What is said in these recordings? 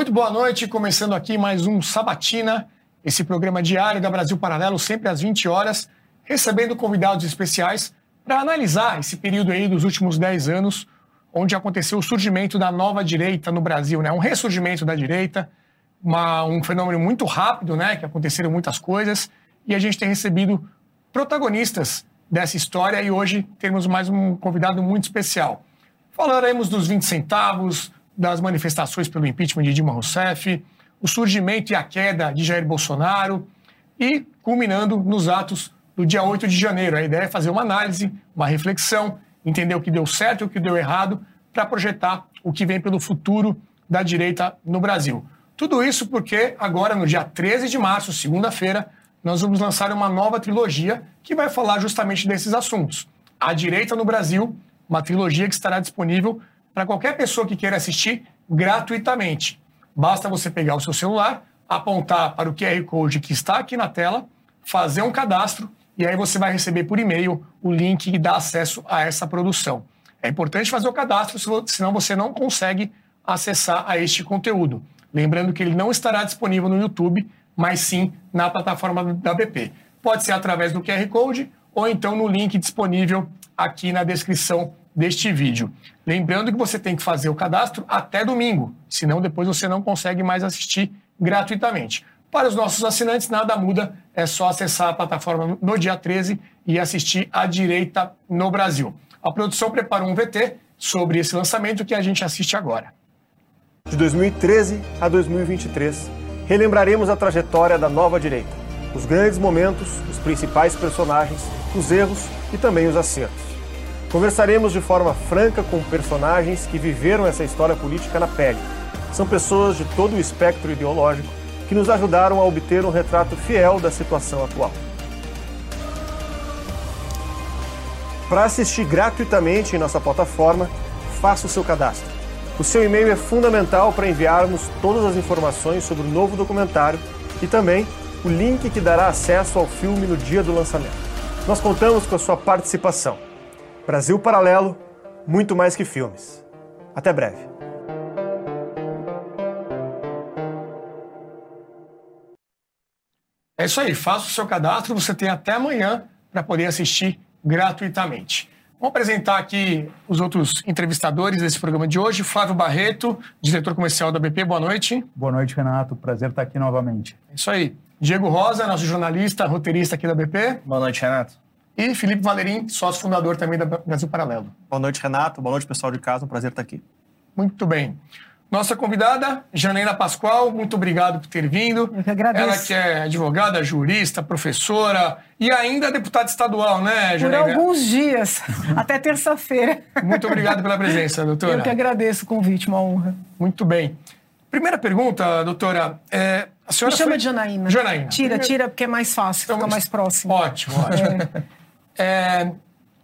Muito boa noite, começando aqui mais um Sabatina, esse programa diário da Brasil Paralelo, sempre às 20 horas, recebendo convidados especiais para analisar esse período aí dos últimos 10 anos, onde aconteceu o surgimento da nova direita no Brasil, né? Um ressurgimento da direita, uma, um fenômeno muito rápido, né? Que aconteceram muitas coisas e a gente tem recebido protagonistas dessa história e hoje temos mais um convidado muito especial. Falaremos dos 20 centavos, das manifestações pelo impeachment de Dilma Rousseff, o surgimento e a queda de Jair Bolsonaro e culminando nos atos do dia 8 de janeiro. A ideia é fazer uma análise, uma reflexão, entender o que deu certo e o que deu errado para projetar o que vem pelo futuro da direita no Brasil. Tudo isso porque agora, no dia 13 de março, segunda-feira, nós vamos lançar uma nova trilogia que vai falar justamente desses assuntos. A Direita no Brasil, uma trilogia que estará disponível para qualquer pessoa que queira assistir gratuitamente. Basta você pegar o seu celular, apontar para o QR Code que está aqui na tela, fazer um cadastro e aí você vai receber por e-mail o link que dá acesso a essa produção. É importante fazer o cadastro, senão você não consegue acessar a este conteúdo. Lembrando que ele não estará disponível no YouTube, mas sim na plataforma da BP. Pode ser através do QR Code ou então no link disponível aqui na descrição deste vídeo. Lembrando que você tem que fazer o cadastro até domingo, senão depois você não consegue mais assistir gratuitamente. Para os nossos assinantes, nada muda, é só acessar a plataforma no dia 13 e assistir à direita no Brasil. A produção preparou um VT sobre esse lançamento que a gente assiste agora. De 2013 a 2023, relembraremos a trajetória da nova direita, os grandes momentos, os principais personagens, os erros e também os acertos. Conversaremos de forma franca com personagens que viveram essa história política na pele. São pessoas de todo o espectro ideológico que nos ajudaram a obter um retrato fiel da situação atual. Para assistir gratuitamente em nossa plataforma, faça o seu cadastro. O seu e-mail é fundamental para enviarmos todas as informações sobre o novo documentário e também o link que dará acesso ao filme no dia do lançamento. Nós contamos com a sua participação. Brasil Paralelo, muito mais que filmes. Até breve. É isso aí, faça o seu cadastro, você tem até amanhã para poder assistir gratuitamente. Vamos apresentar aqui os outros entrevistadores desse programa de hoje. Flávio Barreto, diretor comercial da BP, boa noite. Boa noite, Renato. Prazer estar aqui novamente. É isso aí. Diego Rosa, nosso jornalista, roteirista aqui da BP. Boa noite, Renato. E Felipe Valerim, sócio fundador também da Brasil Paralelo. Boa noite, Renato. Boa noite, pessoal de casa. Um prazer estar aqui. Muito bem. Nossa convidada, Janaína Pascoal, muito obrigado por ter vindo. Eu que agradeço. Ela que é advogada, jurista, professora e ainda deputada estadual, né, Janaína? Por alguns dias, até terça-feira. Muito obrigado pela presença, doutora. Eu que agradeço o convite, uma honra. Muito bem. Primeira pergunta, doutora. É, a senhora Me chama foi... de Janaína. Janaína. Tira, tira, porque é mais fácil, então, fica mais próximo. Ótimo, ótimo. É. É,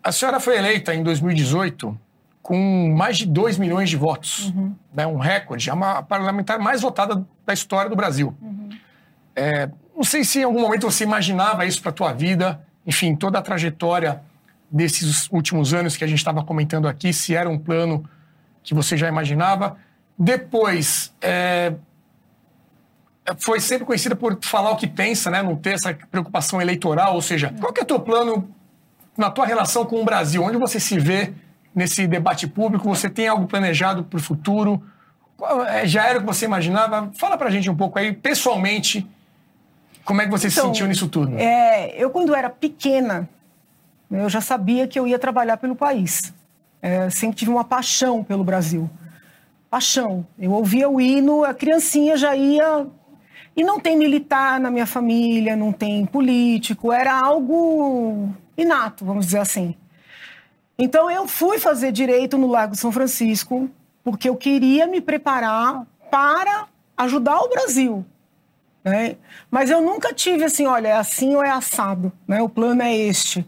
a senhora foi eleita em 2018 com mais de 2 milhões de votos, uhum. né, um recorde, é uma parlamentar mais votada da história do Brasil. Uhum. É, não sei se em algum momento você imaginava isso para a tua vida, enfim, toda a trajetória desses últimos anos que a gente estava comentando aqui, se era um plano que você já imaginava. Depois, é, foi sempre conhecida por falar o que pensa, né? não ter essa preocupação eleitoral, ou seja, qual que é o teu plano na tua relação com o Brasil, onde você se vê nesse debate público? Você tem algo planejado para o futuro? É, já era o que você imaginava? Fala para a gente um pouco aí, pessoalmente, como é que você então, se sentiu nisso tudo? É, eu, quando era pequena, eu já sabia que eu ia trabalhar pelo país. É, sempre tive uma paixão pelo Brasil. Paixão. Eu ouvia o hino, a criancinha já ia. E não tem militar na minha família, não tem político, era algo inato, vamos dizer assim. Então eu fui fazer direito no Lago São Francisco porque eu queria me preparar para ajudar o Brasil. Né? Mas eu nunca tive assim, olha, é assim ou é assado, né? o plano é este.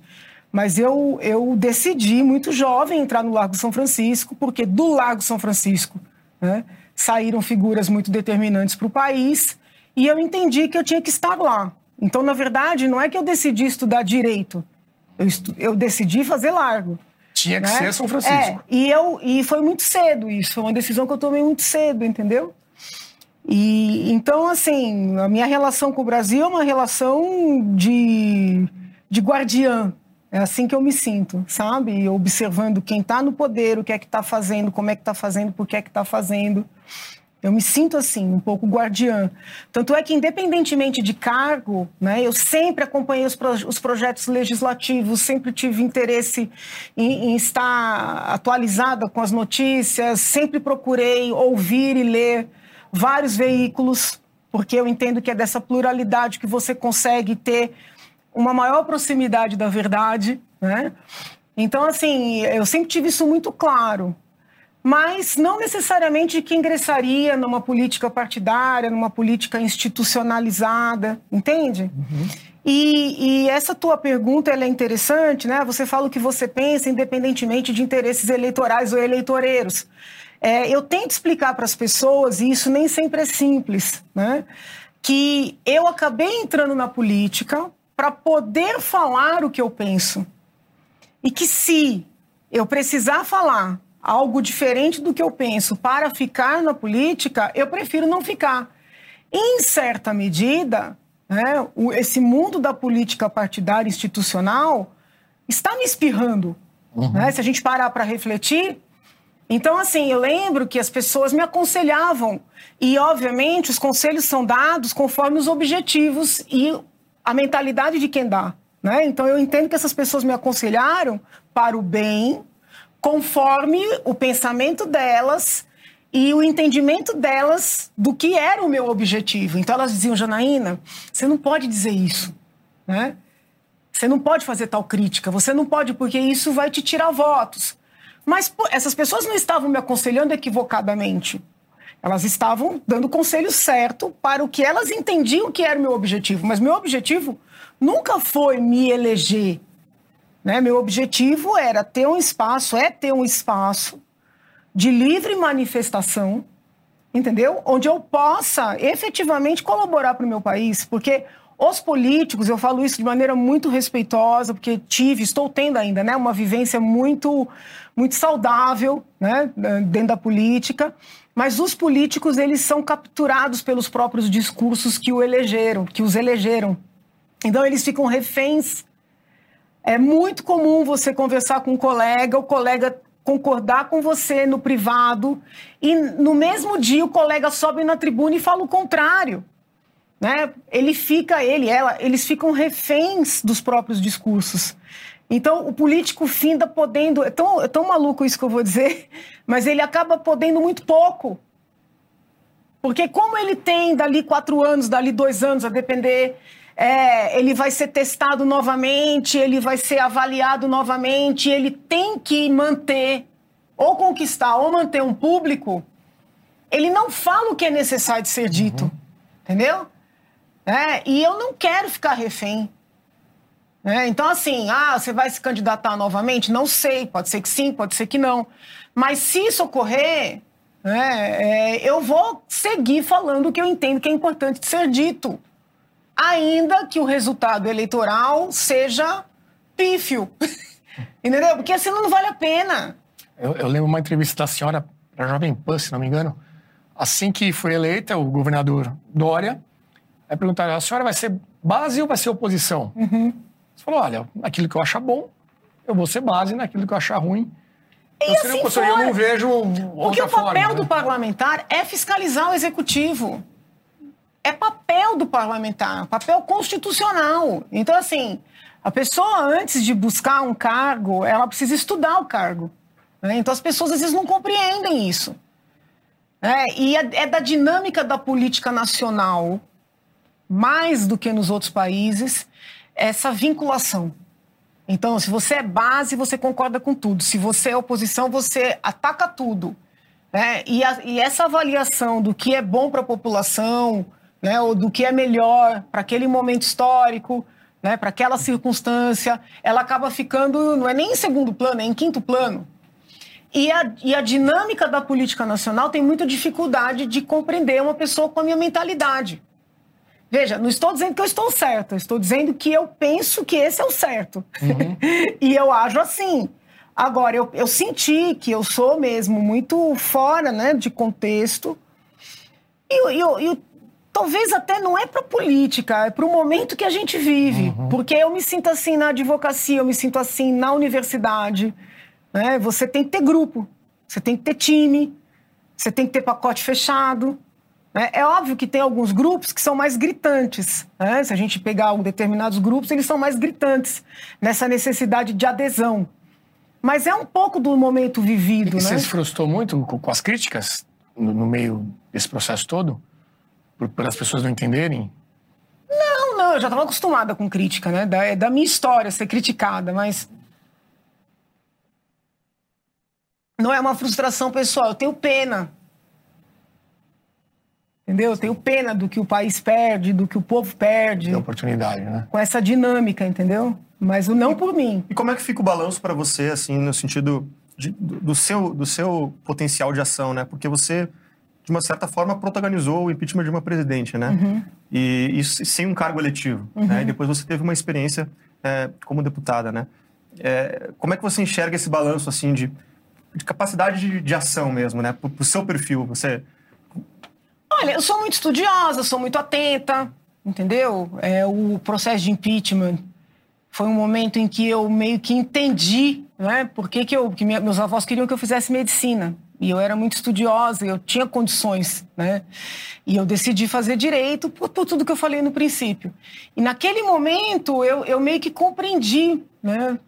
Mas eu, eu decidi, muito jovem, entrar no Lago São Francisco, porque do Lago São Francisco né, saíram figuras muito determinantes para o país, e eu entendi que eu tinha que estar lá. Então, na verdade, não é que eu decidi estudar direito, eu, estu... eu decidi fazer largo. Tinha que né? ser São Francisco. É, e, eu, e foi muito cedo isso, foi uma decisão que eu tomei muito cedo, entendeu? E então, assim, a minha relação com o Brasil é uma relação de, de guardiã. É assim que eu me sinto, sabe? Observando quem está no poder, o que é que está fazendo, como é que está fazendo, por que é que está fazendo. Eu me sinto assim, um pouco guardiã. Tanto é que, independentemente de cargo, né, eu sempre acompanhei os, pro, os projetos legislativos, sempre tive interesse em, em, estar atualizada com as notícias, sempre procurei ouvir e ler vários veículos, porque eu entendo que é dessa pluralidade que você consegue ter uma maior proximidade da verdade. Né? Então, assim, eu sempre tive isso muito claro mas não necessariamente que ingressaria numa política partidária, numa política institucionalizada, entende? Uhum. E, e, essa tua pergunta é interessante, né? Você fala o que você pensa, independentemente de interesses eleitorais ou eleitoreiros. É, eu tento explicar para as pessoas, e isso nem sempre é simples, né? Que eu acabei entrando na política para poder falar o que eu penso. E que se eu precisar falar algo diferente do que eu penso para ficar na política, eu prefiro não ficar. Em certa medida, né, esse mundo da política partidária institucional está me espirrando. Uhum. Né, se a gente parar para refletir. Então, assim, eu lembro que as pessoas me aconselhavam. E, obviamente, os conselhos são dados conforme os objetivos e a mentalidade de quem dá. Né? Então, eu entendo que essas pessoas me aconselharam para o bem conforme o pensamento delas e o entendimento delas do que era o meu objetivo. Então elas diziam, Janaína, você não pode dizer isso, né? Você não pode fazer tal crítica, você não pode porque isso vai te tirar votos. Mas pô, essas pessoas não estavam me aconselhando equivocadamente. Elas estavam dando o conselho certo para o que elas entendiam que era o meu objetivo. Mas meu objetivo nunca foi me eleger, né? Meu objetivo era ter um espaço, é ter um espaço de livre manifestação, entendeu? Onde eu possa efetivamente colaborar para o meu país, porque os políticos, eu falo isso de maneira muito respeitosa, porque tive, estou tendo ainda, né, uma vivência muito, muito saudável, né, dentro da política. Mas os políticos, eles são capturados pelos próprios discursos que o elegeram, que os elegeram. Então eles ficam reféns é muito comum você conversar com um colega, o colega concordar com você no privado e no mesmo dia o colega sobe na tribuna e fala o contrário. Né? Ele fica, ele, ela, eles ficam reféns dos próprios discursos. Então, o político finda podendo. É tão, é tão maluco isso que eu vou dizer, mas ele acaba podendo muito pouco. Porque, como ele tem dali quatro anos, dali dois anos, a depender é, ele vai ser testado novamente, ele vai ser avaliado novamente, ele tem que manter, ou conquistar, ou manter um público. Ele não fala o que é necessário de ser dito, uhum. entendeu? É, e eu não quero ficar refém. É, então, assim, ah, você vai se candidatar novamente? Não sei, pode ser que sim, pode ser que não. Mas se isso ocorrer, é, é, eu vou seguir falando o que eu entendo que é importante de ser dito ainda que o resultado eleitoral seja pífio. Entendeu? Porque assim não vale a pena. Eu, eu lembro uma entrevista da senhora para a Jovem Pan, se não me engano. Assim que foi eleita, o governador Dória, aí perguntaram: a senhora vai ser base ou vai ser oposição? Uhum. Você falou: olha, naquilo que eu achar bom, eu vou ser base, naquilo que eu achar ruim. E eu, assim eu não vejo. Porque o papel forma, do né? parlamentar é fiscalizar o executivo é papel do parlamentar, papel constitucional. Então, assim, a pessoa, antes de buscar um cargo, ela precisa estudar o cargo. Né? Então, as pessoas às vezes não compreendem isso. É, e é, é da dinâmica da política nacional, mais do que nos outros países, essa vinculação. Então, se você é base, você concorda com tudo. Se você é oposição, você ataca tudo. Né? E, a, e essa avaliação do que é bom para a população, né, ou do que é melhor para aquele momento histórico, né, para aquela circunstância, ela acaba ficando, não é nem em segundo plano, é em quinto plano. E a, e a dinâmica da política nacional tem muita dificuldade de compreender uma pessoa com a minha mentalidade. Veja, não estou dizendo que eu estou certa, estou dizendo que eu penso que esse é o certo. Uhum. e eu ajo assim. Agora, eu, eu senti que eu sou mesmo muito fora né, de contexto E, e, e talvez até não é para política, é para o momento que a gente vive. Uhum. Porque eu me sinto assim na advocacia, eu me sinto assim na universidade. Né? Você tem que ter grupo, você tem que ter time, você tem que ter pacote fechado. né? É óbvio que tem alguns grupos que são mais gritantes. né? Se a gente pegar um determinados grupos, eles são mais gritantes nessa necessidade de adesão. Mas é um pouco do momento vivido, E né? você se frustrou muito com, as críticas no, no meio desse processo todo? Por, pelas pessoas não entenderem? Não, não, eu já estava acostumada com crítica, né? Da, é da minha história ser criticada, mas. Não é uma frustração pessoal, eu tenho pena. Entendeu? Eu tenho pena do que o país perde, do que o povo perde, De oportunidade, né? com essa dinâmica, entendeu? Mas o não por mim. E como é que fica o balanço para você, assim, no sentido de- do, do seu, do seu potencial de ação, né? Porque você, de uma certa forma, protagonizou o impeachment de uma presidente, né? Uhum. E isso sem um cargo eletivo, né? E depois você teve uma experiência é, como deputada, né? É, como é que você enxerga esse balanço, assim, de, de capacidade de, de ação mesmo, né? Pro, pro seu perfil, você... Olha, eu sou muito estudiosa, sou muito atenta, entendeu? É, o processo de impeachment foi um momento em que eu meio que entendi, né? Por que, que, eu, que minha- meus avós queriam que eu fizesse medicina. E eu era muito estudiosa, eu tinha condições, né? E eu decidi fazer direito por, por tudo que eu falei no princípio. E naquele momento eu, eu meio que compreendi, né?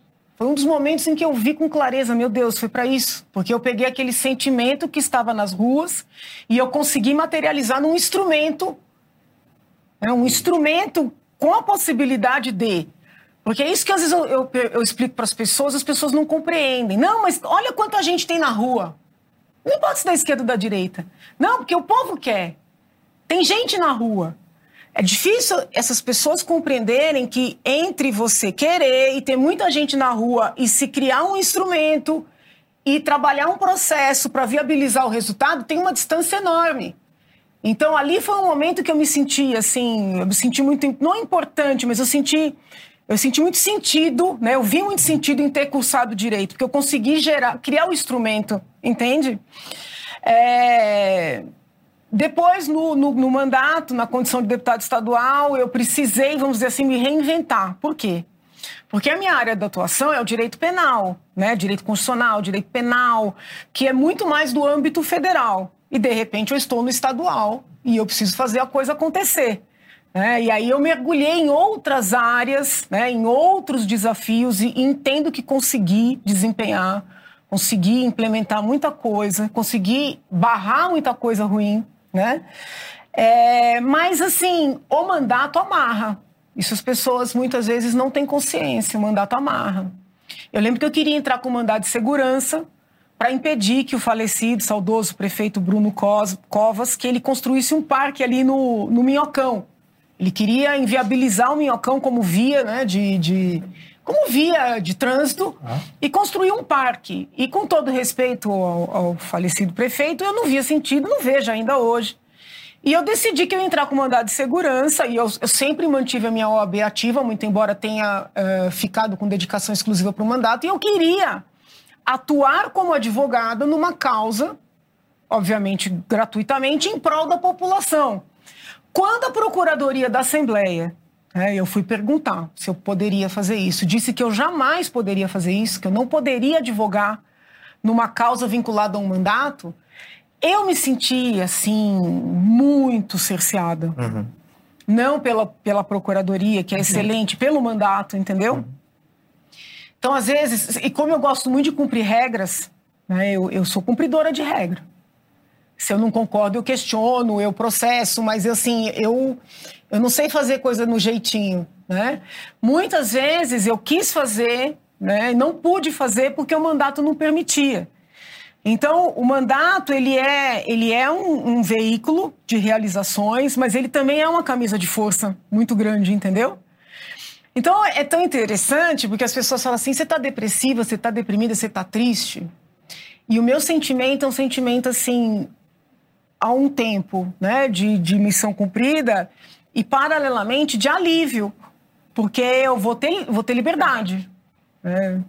Foi um dos momentos em que eu vi com clareza, meu Deus, foi para isso. Porque eu peguei aquele sentimento que estava nas ruas e eu consegui materializar num instrumento, né, um instrumento com a possibilidade de. Porque é isso que às vezes eu, eu, eu explico para as pessoas, as pessoas não compreendem. Não, mas olha quanta gente tem na rua. Não importa se da esquerda ou da direita. Não, porque o povo quer. Tem gente na rua. É difícil essas pessoas compreenderem que entre você querer e ter muita gente na rua e se criar um instrumento e trabalhar um processo para viabilizar o resultado, tem uma distância enorme. Então ali foi um momento que eu me senti assim, eu me senti muito não importante, mas eu senti eu senti muito sentido, né? Eu vi muito sentido em ter cursado direito, porque eu consegui gerar, criar o instrumento, entende? É... Depois, no, no, no mandato, na condição de deputado estadual, eu precisei, vamos dizer assim, me reinventar. Por quê? Porque a minha área de atuação é o direito penal, né? Direito constitucional, direito penal, que é muito mais do âmbito federal. E de repente eu estou no estadual e eu preciso fazer a coisa acontecer. Né? E aí eu mergulhei em outras áreas, né? em outros desafios e entendo que consegui desempenhar, consegui implementar muita coisa, consegui barrar muita coisa ruim, né? É, mas assim, o mandato amarra. Isso as pessoas muitas vezes não têm consciência, o mandato amarra. Eu lembro que eu queria entrar com mandado de segurança para impedir que o falecido, saudoso prefeito Bruno Covas, que ele construísse um parque ali no, no Minhocão. Ele queria inviabilizar o Minhocão como via, né, de, de- como via de trânsito e construir um parque. E com todo respeito ao, ao falecido prefeito, eu não via sentido, não vejo ainda hoje. E eu decidi que eu ia entrar com mandado de segurança e eu, eu sempre mantive a minha OAB ativa, muito embora tenha eh, ficado com dedicação exclusiva para o mandato. E eu queria atuar como advogada numa causa, obviamente gratuitamente, em prol da população. Quando a Procuradoria da Assembleia, né, eu fui perguntar se eu poderia fazer isso, disse que eu jamais poderia fazer isso, que eu não poderia advogar numa causa vinculada a um mandato, eu me senti, assim, muito cerceada. Não pela, pela Procuradoria, que é excelente, pelo mandato, entendeu? Então, às vezes, e como eu gosto muito de cumprir regras, né, eu, eu sou cumpridora de regra. Se eu não concordo, eu questiono, eu processo, mas assim, eu, eu não sei fazer coisa no jeitinho, né? Muitas vezes eu quis fazer, né, não pude fazer porque o mandato não permitia. Então, o mandato, ele é, ele é um, um veículo de realizações, mas ele também é uma camisa de força muito grande, entendeu? Então, é tão interessante porque as pessoas falam assim, você está depressiva, você está deprimida, você está triste. E o meu sentimento é um sentimento, assim, há um tempo, né, de, de missão cumprida e, paralelamente, de alívio, porque eu vou ter, vou ter liberdade, né,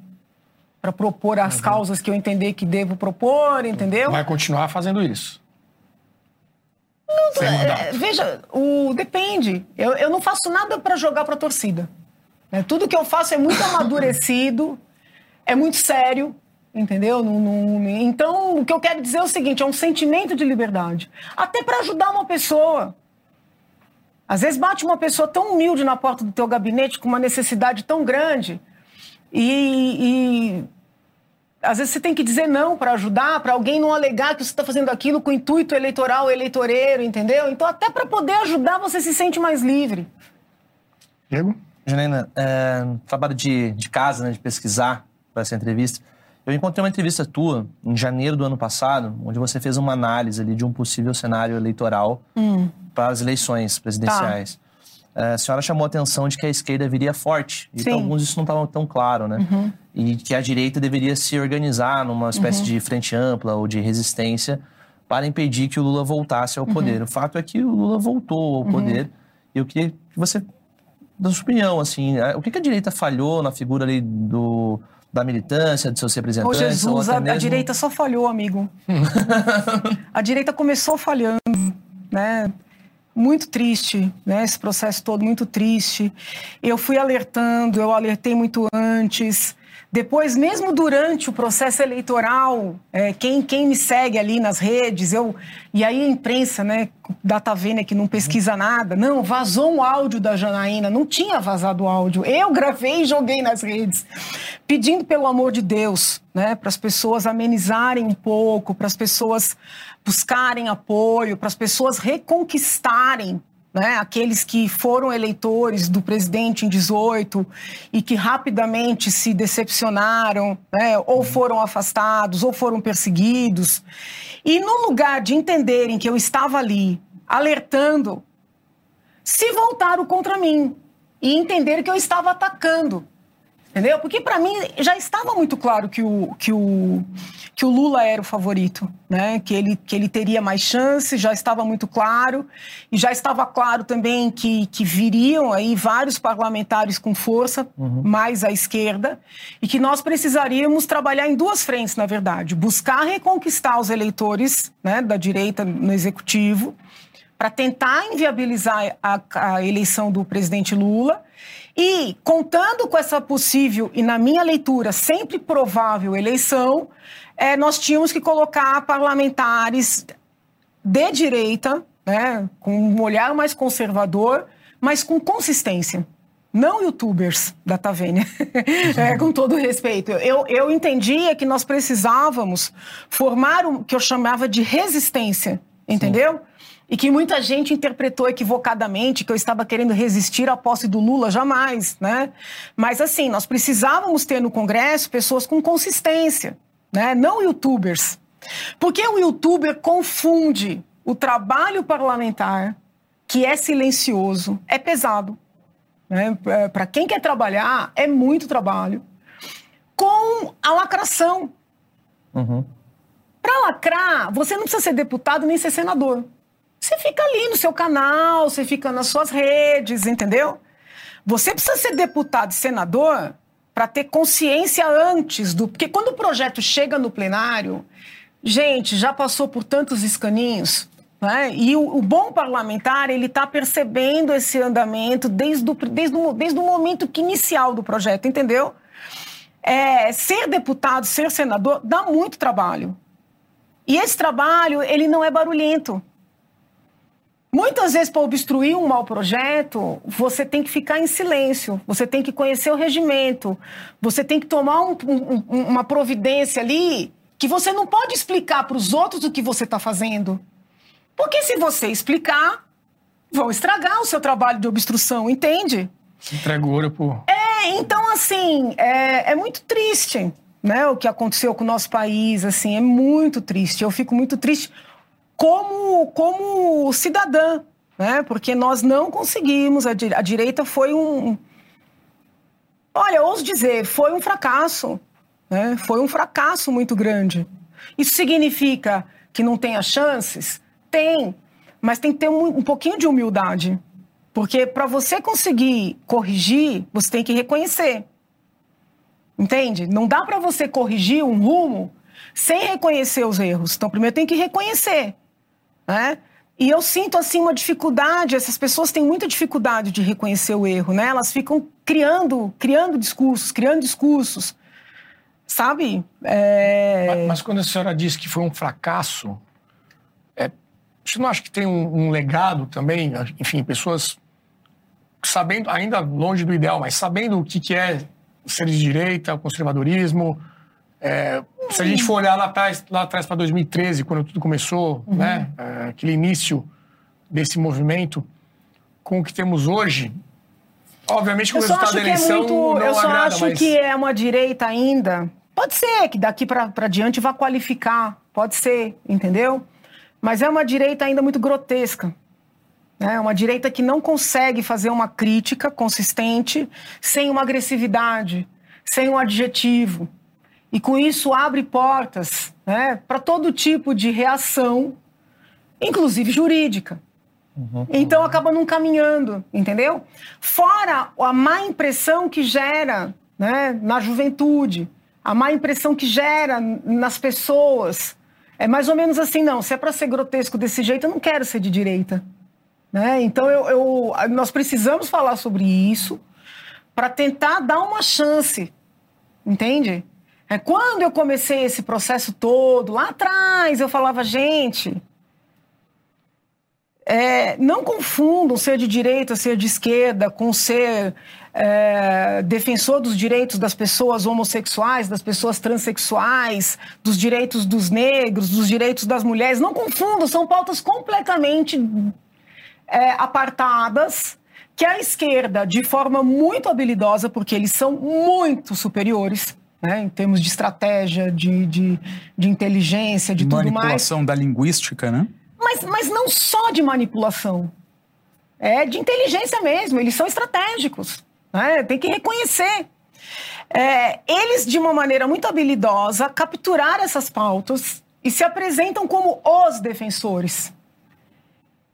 para propor as causas que eu entender que devo propor, entendeu? Vai continuar fazendo isso. Não é, veja, o, depende. Eu, eu não faço nada para jogar para a torcida. né? Tudo que eu faço é muito amadurecido, é muito sério, entendeu? Não- não- então, o que eu quero dizer é o seguinte: é um sentimento de liberdade. Até para ajudar uma pessoa. Às vezes bate uma pessoa tão humilde na porta do teu gabinete com uma necessidade tão grande e- e às vezes você tem que dizer não para ajudar, para alguém não alegar que você está fazendo aquilo com intuito eleitoral, eleitoreiro, entendeu? Então, até para poder ajudar, você se sente mais livre. Diego? Janaína, é, trabalho de, de casa, né, de pesquisar para essa entrevista. Eu encontrei uma entrevista tua em janeiro do ano passado, onde você fez uma análise ali de um possível cenário eleitoral para as eleições presidenciais. É, a senhora chamou a atenção de que a esquerda viria forte. E para alguns isso não estava tão claro, né? E que a direita deveria se organizar numa espécie de frente ampla ou de resistência para impedir que o Lula voltasse ao poder. O fato é que o Lula voltou ao poder. E eu queria que você da sua opinião, assim, é, o que, que a direita falhou na figura ali do, da militância, de seus Ô representantes? Jesus, ou até a, a mesmo- direita só falhou, amigo. a direita começou falhando, né? Muito triste, né? Esse processo todo muito triste. Eu fui alertando, eu alertei muito antes. Depois, mesmo durante o processo eleitoral, é, quem, quem me segue ali nas redes, eu e aí a imprensa, né, Data Vênia que não pesquisa nada, não, vazou um áudio da Janaína, não tinha vazado o áudio. Eu gravei e joguei nas redes, pedindo pelo amor de Deus, né, para as pessoas amenizarem um pouco, para as pessoas buscarem apoio, para as pessoas reconquistarem né, aqueles que foram eleitores do presidente em 18 e que rapidamente se decepcionaram, né, ou foram afastados, ou foram perseguidos. E no lugar de entenderem que eu estava ali alertando, se voltaram contra mim e entenderam que eu estava atacando. Entendeu? Porque para mim já estava muito claro que o, que o, que o Lula era o favorito, né? que, ele, que ele teria mais chances, já estava muito claro. E já estava claro também que, que viriam aí vários parlamentares com força, mais à esquerda, e que nós precisaríamos trabalhar em duas frentes, na verdade. Buscar reconquistar os eleitores né, da direita no executivo, para tentar inviabilizar a, a eleição do presidente Lula. E, contando com essa possível, e na minha leitura, sempre provável eleição, eh, nós tínhamos que colocar parlamentares de direita, né, com um olhar mais conservador, mas com consistência. Não youtubers da Tavênia, É, com todo respeito. Eu, eu entendia que nós precisávamos formar o que eu chamava de resistência, entendeu? E que muita gente interpretou equivocadamente que eu estava querendo resistir à posse do Lula, jamais, né? Mas assim, nós precisávamos ter no Congresso pessoas com consistência, né? Não youtubers. Porque o youtuber confunde o trabalho parlamentar, que é silencioso, é pesado. Né? Para quem quer trabalhar, é muito trabalho. Com a lacração. Uhum. Para lacrar, você não precisa ser deputado nem ser senador. Você fica ali no seu canal, você fica nas suas redes, entendeu? Você precisa ser deputado e senador para ter consciência antes do. Porque quando o projeto chega no plenário, gente, já passou por tantos escaninhos. Né? E o, o bom parlamentar, ele está percebendo esse andamento desde o, desde, o, desde o momento inicial do projeto, entendeu? É, ser deputado, ser senador, dá muito trabalho. E esse trabalho, ele não é barulhento. Muitas vezes, para obstruir um mau projeto, você tem que ficar em silêncio, você tem que conhecer o regimento, você tem que tomar um, um, uma providência ali que você não pode explicar para os outros o que você está fazendo. Porque se você explicar, vão estragar o seu trabalho de obstrução, entende? Entrega o ouro pro. É, então, assim, é, é muito triste né, o que aconteceu com o nosso país, assim, é muito triste. Eu fico muito triste como, como cidadã, né? Porque nós não conseguimos, a, di a direita foi um. Olha, ouso dizer, foi um fracasso. Né? Foi um fracasso muito grande. Isso significa que não tenha chances? Tem, mas tem que ter um, um pouquinho de humildade. Porque para você conseguir corrigir, você tem que reconhecer. Entende? Não dá para você corrigir um rumo sem reconhecer os erros. Então, primeiro tem que reconhecer. Né? E eu sinto assim uma dificuldade, essas pessoas têm muita dificuldade de reconhecer o erro, né? Elas ficam criando, criando discursos, criando discursos. Sabe? É... Mas, mas, quando a senhora diz que foi um fracasso, é, você não acha que tem um, um legado também? Enfim, pessoas sabendo, ainda longe do ideal, mas sabendo o que, que é ser de direita, o conservadorismo. É, se a gente for olhar lá atrás, lá atrás para 2013, quando tudo começou, uhum. né, é, aquele início desse movimento, com o que temos hoje, obviamente que o resultado da é eleição é muito, não Eu só agrada, acho mas... que é uma direita ainda. Pode ser que daqui para diante vá qualificar, pode ser, entendeu? Mas é uma direita ainda muito grotesca. É uma direita que não consegue fazer uma crítica consistente sem uma agressividade, sem um adjetivo. E com isso abre portas né, para todo tipo de reação, inclusive jurídica. Uhum. Então acaba não caminhando, entendeu? Fora a má impressão que gera né, na juventude, a má impressão que gera nas pessoas. É mais ou menos assim, não, se é para ser grotesco desse jeito, eu não quero ser de direita. Né? Então, eu, eu, nós precisamos falar sobre isso para tentar dar uma chance, entende? É, quando eu comecei esse processo todo, lá atrás, eu falava, gente, é, não confundam ser de direita, ser de esquerda, com ser é, defensor dos direitos das pessoas homossexuais, das pessoas transexuais, dos direitos dos negros, dos direitos das mulheres. Não confundam, são pautas completamente é, apartadas que a esquerda, de forma muito habilidosa, porque eles são muito superiores, né, em termos de estratégia, de, de, de inteligência, de tudo mais. Manipulação da linguística, né? Mas, mas não só de manipulação. É de inteligência mesmo, eles são estratégicos. Né? Tem que reconhecer. É, eles, de uma maneira muito habilidosa, capturaram essas pautas e se apresentam como os defensores.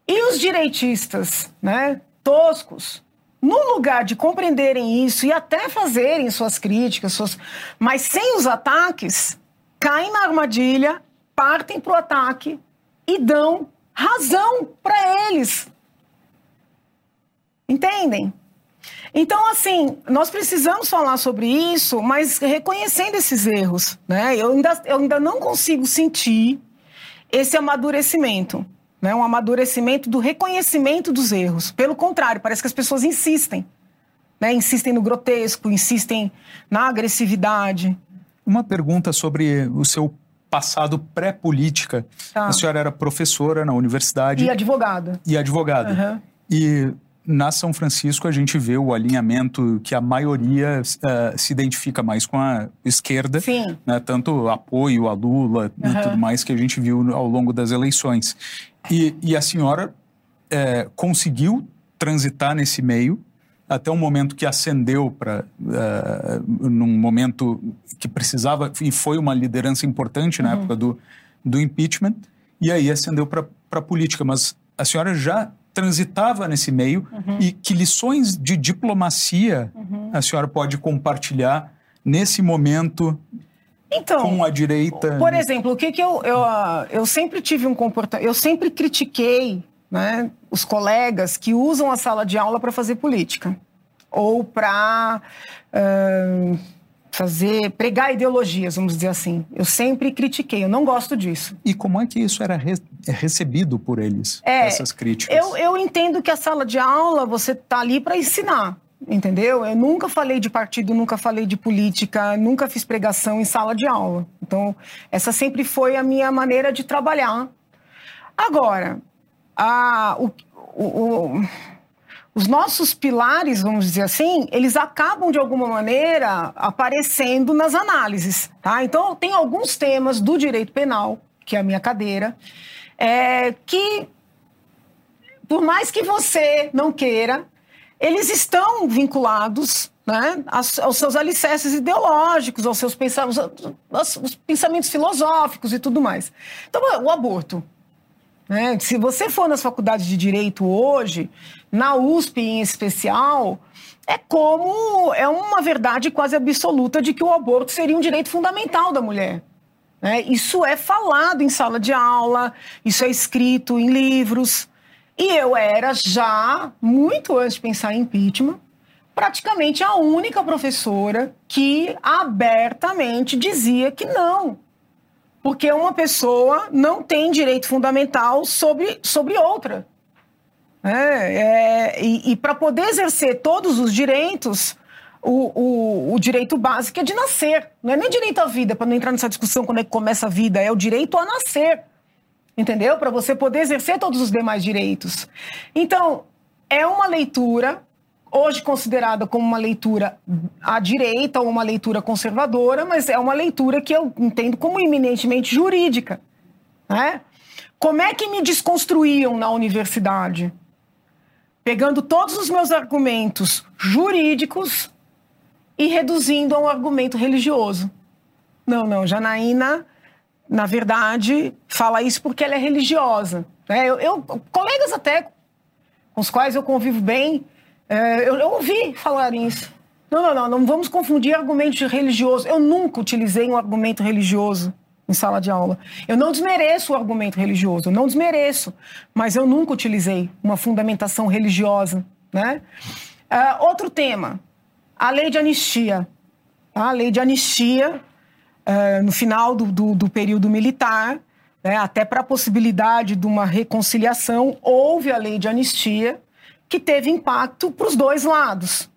E os direitistas, né, toscos, no lugar de compreenderem isso e até fazerem suas críticas, suas... mas sem os ataques, caem na armadilha, partem para o ataque e dão razão para eles. Entendem? Então, assim, nós precisamos falar sobre isso, mas reconhecendo esses erros. Né? Eu, ainda, eu ainda não consigo sentir esse amadurecimento né, um amadurecimento do reconhecimento dos erros. Pelo contrário, parece que as pessoas insistem. Né, insistem no grotesco, insistem na agressividade. Uma pergunta sobre o seu passado pré-política. Tá. A senhora era professora na universidade. E advogada. E advogada. Uhum. E na São Francisco a gente vê o alinhamento que a maioria uh, se identifica mais com a esquerda, Sim. Né, tanto apoio a Lula uhum. e tudo mais que a gente viu ao longo das eleições. E, e a senhora é, conseguiu transitar nesse meio até um momento que ascendeu para uh, num momento que precisava e foi uma liderança importante na uhum. época do, do impeachment e aí ascendeu para a política mas a senhora já transitava nesse meio uhum. e que lições de diplomacia uhum. a senhora pode compartilhar nesse momento então, com a direita. Por exemplo, o que, que eu, eu, eu sempre tive um comportamento. Eu sempre critiquei né, os colegas que usam a sala de aula para fazer política ou para uh, fazer pregar ideologias, vamos dizer assim. Eu sempre critiquei, eu não gosto disso. E como é que isso era re é recebido por eles, é, essas críticas? Eu, eu entendo que a sala de aula você está ali para ensinar entendeu? Eu nunca falei de partido, nunca falei de política, nunca fiz pregação em sala de aula. Então, essa sempre foi a minha maneira de trabalhar. Agora, a, o, o, o, os nossos pilares, vamos dizer assim, eles acabam de alguma maneira aparecendo nas análises, tá? Então, tem alguns temas do direito penal, que é a minha cadeira, é, que por mais que você não queira, eles estão vinculados né, aos, seus alicerces ideológicos, aos seus pensamentos, aos pensamentos filosóficos e tudo mais. Então, o aborto. Né, se você for nas faculdades de direito hoje, na USP em especial, é como é uma verdade quase absoluta de que o aborto seria um direito fundamental da mulher. Né? Isso é falado em sala de aula, isso é escrito em livros. E eu era já, muito antes de pensar em impeachment, praticamente a única professora que abertamente dizia que não. Porque uma pessoa não tem direito fundamental sobre, sobre outra. É, é, e, e para poder exercer todos os direitos, o, o, o, direito básico é de nascer. Não é nem direito à vida, para não entrar nessa discussão quando é que começa a vida, é o direito a nascer. Entendeu? Para você poder exercer todos os demais direitos. Então, é uma leitura hoje considerada como uma leitura à direita ou uma leitura conservadora, mas é uma leitura que eu entendo como eminentemente jurídica. Né? Como é que me desconstruíam na universidade? Pegando todos os meus argumentos jurídicos e reduzindo a um argumento religioso. Não, não, Janaína, na verdade, fala isso porque ela é religiosa. Né? Eu, eu, colegas até com os quais eu convivo bem, é, eu, eu ouvi falar isso. Não, não, não, não vamos confundir argumento religioso. Eu nunca utilizei um argumento religioso em sala de aula. Eu não desmereço o argumento religioso, eu não desmereço, mas eu nunca utilizei uma fundamentação religiosa, né? Uh, outro tema, a lei de anistia. Tá? A lei de anistia, uh, no final do, do, do período militar, né, até para a possibilidade de uma reconciliação, houve a lei de anistia, que teve impacto para os dois lados.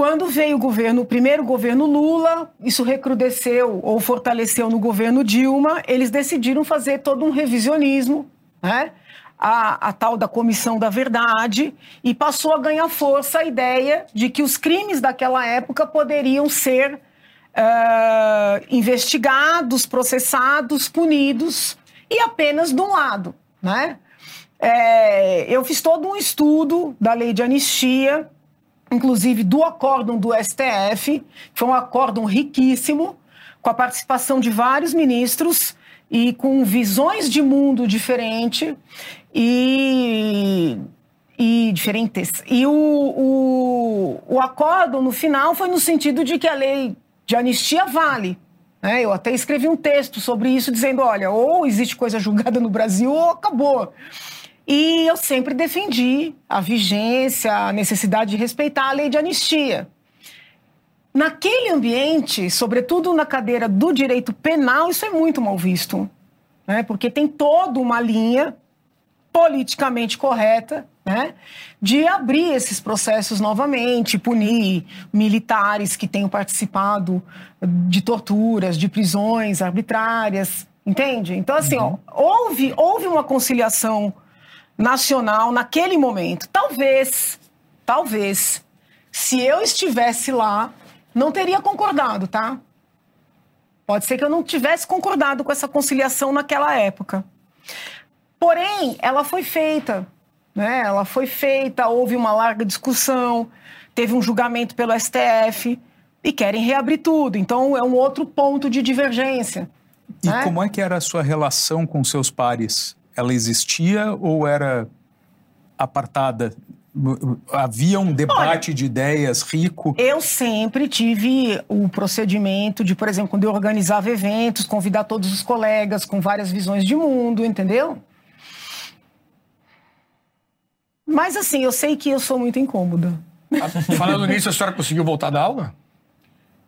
Quando veio o governo, o primeiro governo Lula, isso recrudesceu ou fortaleceu no governo Dilma, eles decidiram fazer todo um revisionismo, né? A, a, tal da Comissão da Verdade, e passou a ganhar força a ideia de que os crimes daquela época poderiam ser uh, investigados, processados, punidos, e apenas de um lado. Né? É, eu fiz todo um estudo da lei de anistia, inclusive do acórdão do STF, que foi um acórdão riquíssimo, com a participação de vários ministros e com visões de mundo diferente e, e diferentes. E o, o, o acórdão, no final, foi no sentido de que a lei de anistia vale. Né? Eu até escrevi um texto sobre isso, dizendo: olha, ou existe coisa julgada no Brasil ou acabou. E eu sempre defendi a vigência, a necessidade de respeitar a lei de anistia. Naquele ambiente, sobretudo na cadeira do direito penal, isso é muito mal visto, né? porque tem toda uma linha politicamente correta né? de abrir esses processos novamente, punir militares que tenham participado de torturas, de prisões arbitrárias, entende? Então, assim, uhum. ó, houve, houve uma conciliação nacional naquele momento. Talvez, talvez, se eu estivesse lá, não teria concordado, tá? Pode ser que eu não tivesse concordado com essa conciliação naquela época. Porém, ela foi feita, né? Ela foi feita, houve uma larga discussão, teve um julgamento pelo STF e querem reabrir tudo. Então, é um outro ponto de divergência. E né? como é que era a sua relação com seus pares? Ela existia ou era apartada? Havia um debate Olha, de ideias rico? Eu sempre tive o procedimento de, por exemplo, quando eu organizava eventos, convidar todos os colegas com várias visões de mundo, entendeu? Mas assim, eu sei que eu sou muito incômoda. Falando nisso, a senhora conseguiu voltar da aula?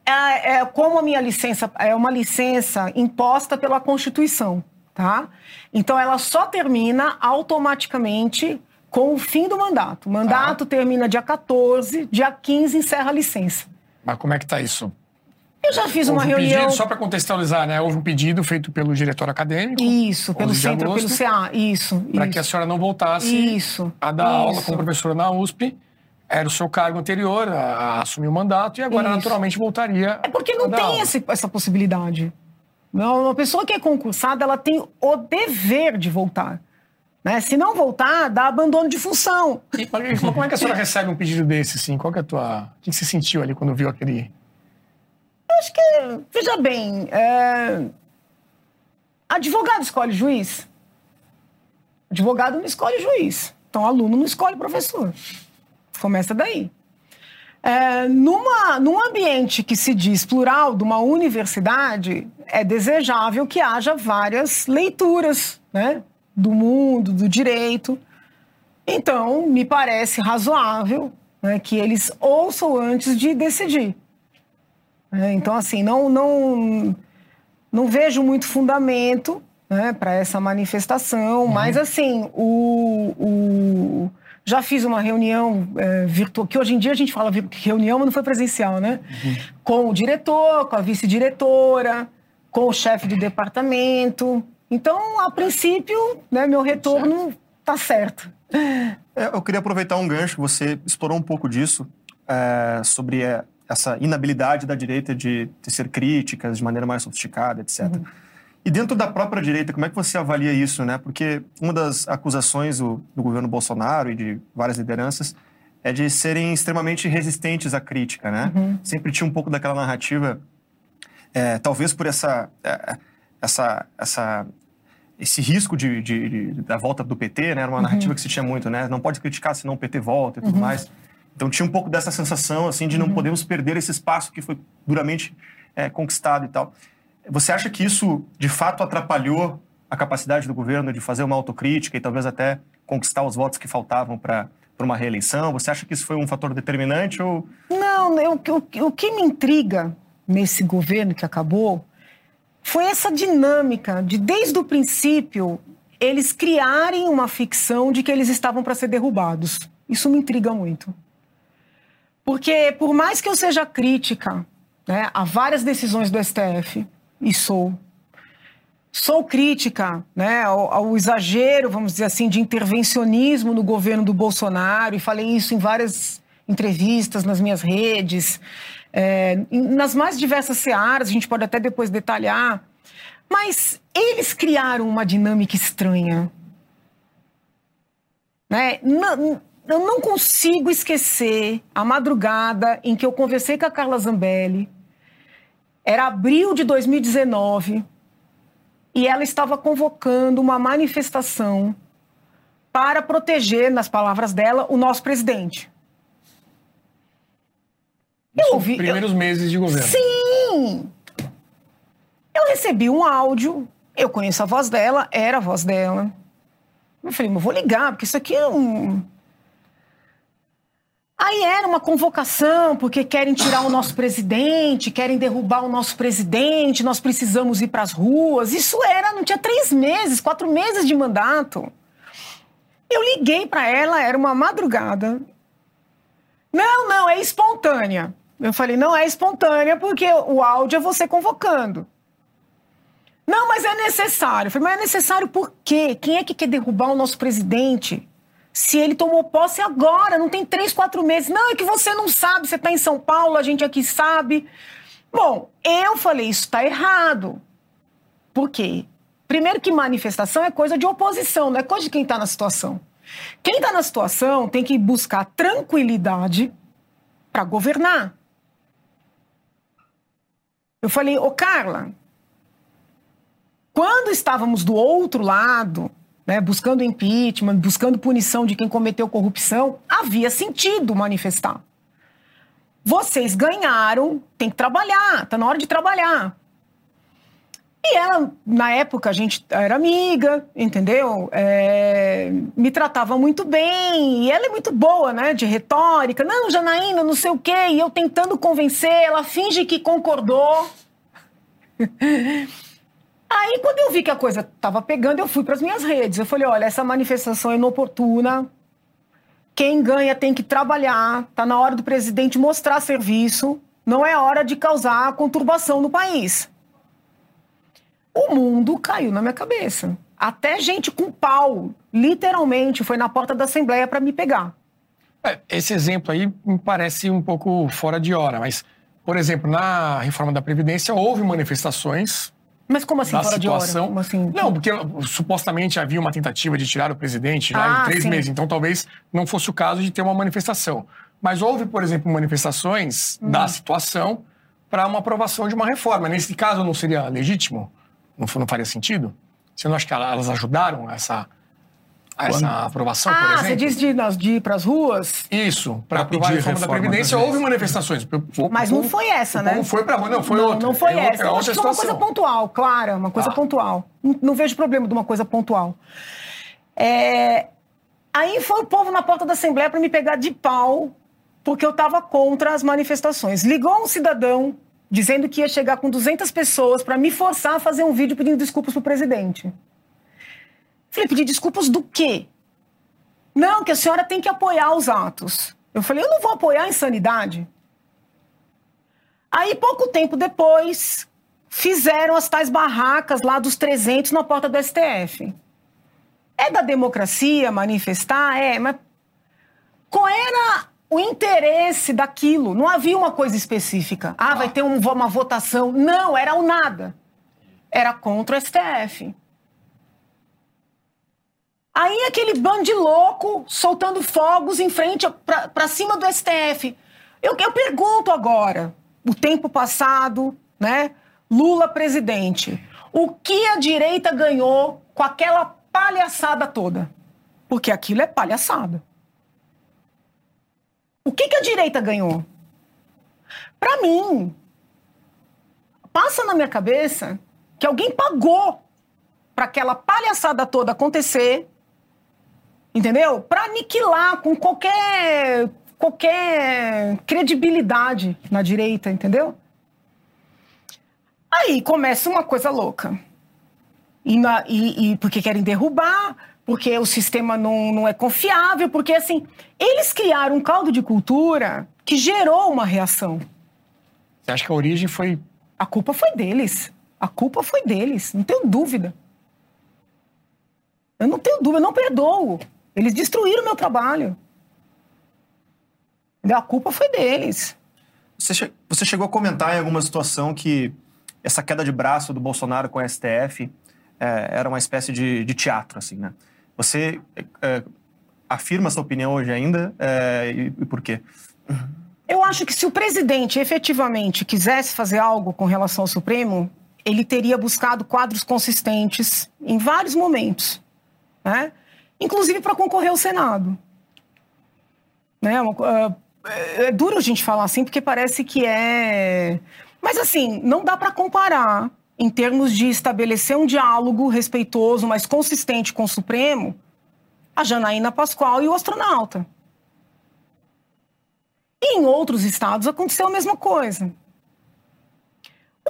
É, é, como a minha licença é uma licença imposta pela Constituição tá? Então ela só termina automaticamente com o fim do mandato. O mandato tá. termina dia 14, dia 15 encerra a licença. Mas como é que tá isso? Eu já fiz Houve uma um reunião. Pedido, só para contextualizar, né? Houve um pedido feito pelo diretor acadêmico. Isso, pelo centro, agosto, pelo CA. Isso. Para que a senhora não voltasse isso, a dar isso. aula como professora na USP. Era o seu cargo anterior a, a assumir o mandato e agora, isso. naturalmente, voltaria. É porque não tem esse, essa possibilidade. Uma pessoa que é concursada, ela tem o dever de voltar. Né? Se não voltar, dá abandono de função. E, como é que a senhora recebe um pedido desse, assim? Qual que é a tua... O que você sentiu ali quando viu aquele... Eu acho que, veja bem, é... advogado escolhe juiz. Advogado não escolhe juiz. Então, aluno não escolhe professor. Começa daí. É, numa, num ambiente que se diz plural, de uma universidade, é desejável que haja várias leituras né, do mundo, do direito. Então, me parece razoável né, que eles ouçam antes de decidir. É, então, assim, não, não, não vejo muito fundamento né, para essa manifestação, uhum. mas, assim, o, o já fiz uma reunião é, virtual, que hoje em dia a gente fala reunião, mas não foi presencial, né? Uhum. Com o diretor, com a vice-diretora, com o chefe do departamento. Então, a princípio, né, meu retorno está certo. É, eu queria aproveitar um gancho, você explorou um pouco disso, é, sobre é, essa inabilidade da direita de, ser críticas de maneira mais sofisticada, etc. Uhum. E dentro da própria direita, como é que você avalia isso, né? Porque uma das acusações do, do governo Bolsonaro e de várias lideranças é de serem extremamente resistentes à crítica, né? Uhum. Sempre tinha um pouco daquela narrativa, é, talvez por essa, é, essa, essa, esse risco de, de, de, da volta do PT, né? Era uma uhum. narrativa que se tinha muito, né? Não pode criticar senão o PT volta e tudo uhum. mais. Então tinha um pouco dessa sensação, assim, de não uhum. podemos perder esse espaço que foi duramente é, conquistado e tal. Você acha que isso, de fato, atrapalhou a capacidade do governo de fazer uma autocrítica e talvez até conquistar os votos que faltavam para uma reeleição? Você acha que isso foi um fator determinante ou... Não, eu, o, o que me intriga nesse governo que acabou foi essa dinâmica de, desde o princípio, eles criarem uma ficção de que eles estavam para ser derrubados. Isso me intriga muito. Porque, por mais que eu seja crítica né, a várias decisões do STF, e sou. Sou crítica né, ao, ao, exagero, vamos dizer assim, de intervencionismo no governo do Bolsonaro, e falei isso em várias entrevistas nas minhas redes, é, nas mais diversas searas, a gente pode até depois detalhar. Mas eles criaram uma dinâmica estranha. Né? Não, eu não consigo esquecer a madrugada em que eu conversei com a Carla Zambelli, era abril de 2019 e ela estava convocando uma manifestação para proteger, nas palavras dela, o nosso presidente. Eu ouvi. Primeiros eu... meses de governo. Sim! Eu recebi um áudio, eu conheço a voz dela, era a voz dela. Eu falei, mas vou ligar, porque isso aqui é um. Aí era uma convocação, porque querem tirar o nosso presidente, querem derrubar o nosso presidente, nós precisamos ir para as ruas. Isso era, não tinha três meses, quatro meses de mandato. Eu liguei para ela, era uma madrugada. Não, não, é espontânea. Eu falei, não é espontânea, porque o áudio é você convocando. Não, mas é necessário. Eu falei, mas é necessário por quê? Quem é que quer derrubar o nosso presidente? Se ele tomou posse agora, não tem três, quatro meses. Não, é que você não sabe, você está em São Paulo, a gente aqui sabe. Bom, eu falei, isso está errado. Por quê? Primeiro que manifestação é coisa de oposição, não é coisa de quem está na situação. Quem está na situação tem que buscar tranquilidade para governar. Eu falei, ô Carla, quando estávamos do outro lado, né, buscando impeachment, buscando punição de quem cometeu corrupção, havia sentido manifestar. Vocês ganharam, tem que trabalhar, tá na hora de trabalhar. E ela, na época, a gente era amiga, entendeu? É, me tratava muito bem. E ela é muito boa, né? De retórica. Não, Janaína, não sei o quê. E eu tentando convencer, ela finge que concordou. Aí, quando eu vi que a coisa estava pegando, eu fui para as minhas redes. Eu falei: olha, essa manifestação é inoportuna. Quem ganha tem que trabalhar. Está na hora do presidente mostrar serviço. Não é hora de causar conturbação no país. O mundo caiu na minha cabeça. Até gente com pau, literalmente, foi na porta da Assembleia para me pegar. É, esse exemplo aí me parece um pouco fora de hora, mas, por exemplo, na reforma da Previdência houve manifestações mas como assim, fora situação. de hora? Assim? Não, porque supostamente havia uma tentativa de tirar o presidente lá ah, em três sim. meses, então talvez não fosse o caso de ter uma manifestação. Mas houve, por exemplo, manifestações hum. da situação para uma aprovação de uma reforma. Nesse caso, não seria legítimo? Não, não faria sentido? Você não acha que elas ajudaram essa, essa aprovação, por Ah, exemplo? você diz de, nas- de ir para as ruas? Isso, para aprovar a pedir reforma da reforma Previdência, houve manifestações. O- Mas o não foi essa, né? povo foi para rua, não, foi não, outra. Não foi É outra- essa. é outra acho que foi uma coisa pontual, clara, uma coisa Ah. pontual. Não, não vejo problema de uma coisa pontual. É, Aí foi o povo na porta da Assembleia para me pegar de pau, porque eu estava contra as manifestações. Ligou um cidadão dizendo que ia chegar com 200 pessoas para me forçar a fazer um vídeo pedindo desculpas para o presidente. Falei, pedir desculpas do quê? Não, que a senhora tem que apoiar os atos. Eu falei, eu não vou apoiar a insanidade. Aí, pouco tempo depois, fizeram as tais barracas lá dos 300 na porta do STF. É da democracia manifestar? É, mas qual era o interesse daquilo? Não havia uma coisa específica. Ah, vai ter um- uma votação. Não, era o nada. Era contra o STF. Aí aquele bando de louco soltando fogos em frente pra cima do STF. Eu, eu pergunto agora, o tempo passado, né? Lula presidente. O que a direita ganhou com aquela palhaçada toda? Porque aquilo é palhaçada. O que, que a direita ganhou? Pra mim, passa na minha cabeça que alguém pagou para aquela palhaçada toda acontecer, entendeu? Para aniquilar com qualquer qualquer credibilidade na direita, entendeu? Aí começa uma coisa louca. E, na- e- e porque querem derrubar, porque o sistema não, não é confiável, porque assim, eles criaram um caldo de cultura que gerou uma reação. Você acha que a origem foi. A culpa foi deles. A culpa foi deles, não tenho dúvida. Eu não tenho dúvida, eu não perdoo. Eles destruíram o meu trabalho. A culpa foi deles. Você, você chegou a comentar em alguma situação que essa queda de braço do Bolsonaro com o STF é, era uma espécie de, de teatro, assim, né? Você é, afirma essa opinião hoje ainda? É, e, e por quê? Eu acho que se o presidente efetivamente quisesse fazer algo com relação ao Supremo, ele teria buscado quadros consistentes em vários momentos, né? Inclusive para concorrer ao Senado. Né? É é duro a gente falar assim porque parece que é, mas assim não dá para comparar em termos de estabelecer um diálogo respeitoso, mas consistente com o Supremo, a Janaína Pascoal e o astronauta. E em outros estados aconteceu a mesma coisa.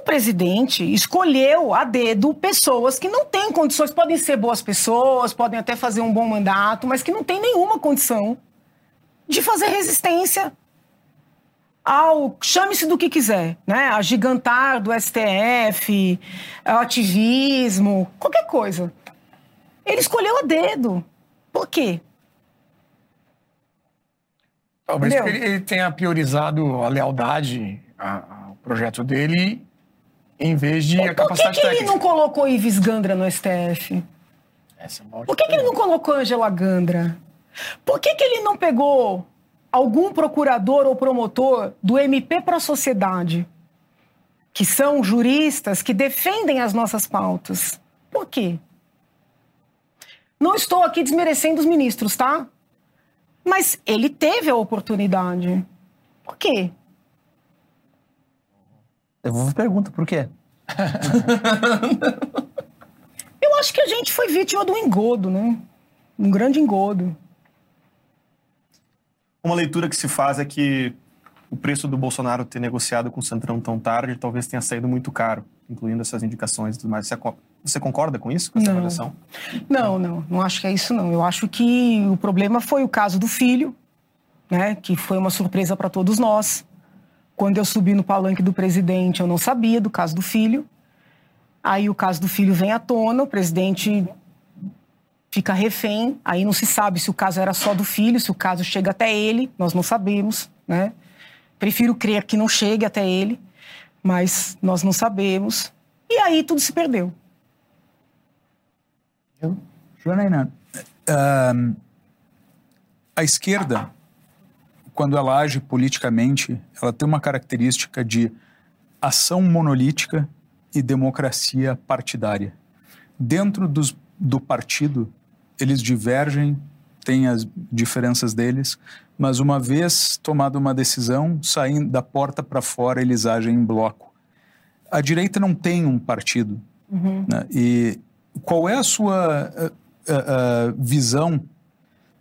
O presidente escolheu a dedo pessoas que não têm condições, podem ser boas pessoas, podem até fazer um bom mandato, mas que não têm nenhuma condição de fazer resistência ao chame-se do que quiser, né? A gigantar do STF, ao ativismo, qualquer coisa. Ele escolheu a dedo. Por quê? Talvez ele, ele tenha priorizado a lealdade ao projeto dele em vez de a Por que, capacidade que ele técnica. não colocou Ives Gandra no STF? Essa é uma Por que, que ele não colocou Angela Gandra? Por que, que ele não pegou algum procurador ou promotor do MP para a Sociedade, que são juristas que defendem as nossas pautas? Por quê? Não estou aqui desmerecendo os ministros, tá? Mas ele teve a oportunidade. Por quê? Eu vou pergunta, por quê? Eu acho que a gente foi vítima do engodo, né? Um grande engodo. Uma leitura que se faz é que o preço do Bolsonaro ter negociado com o Centrão tão tarde talvez tenha saído muito caro, incluindo essas indicações e tudo mais. Você, você concorda com isso, com essa Não. avaliação? Não, não, não acho que é isso não. Eu acho que o problema foi o caso do filho, né, que foi uma surpresa para todos nós. Quando eu subi no palanque do presidente, eu não sabia do caso do filho. Aí o caso do filho vem à tona, o presidente fica refém, aí não se sabe se o caso era só do filho, se o caso chega até ele, nós não sabemos, né? Prefiro crer que não chegue até ele, mas nós não sabemos. E aí tudo se perdeu. Janaína, ahn, a esquerda, quando ela age politicamente, ela tem uma característica de ação monolítica e democracia partidária. Dentro dos- do partido eles divergem, têm as diferenças deles, mas uma vez tomada uma decisão, saindo da porta para fora, eles agem em bloco. A direita não tem um partido. Uhum. Né? E qual é a sua uh, uh, visão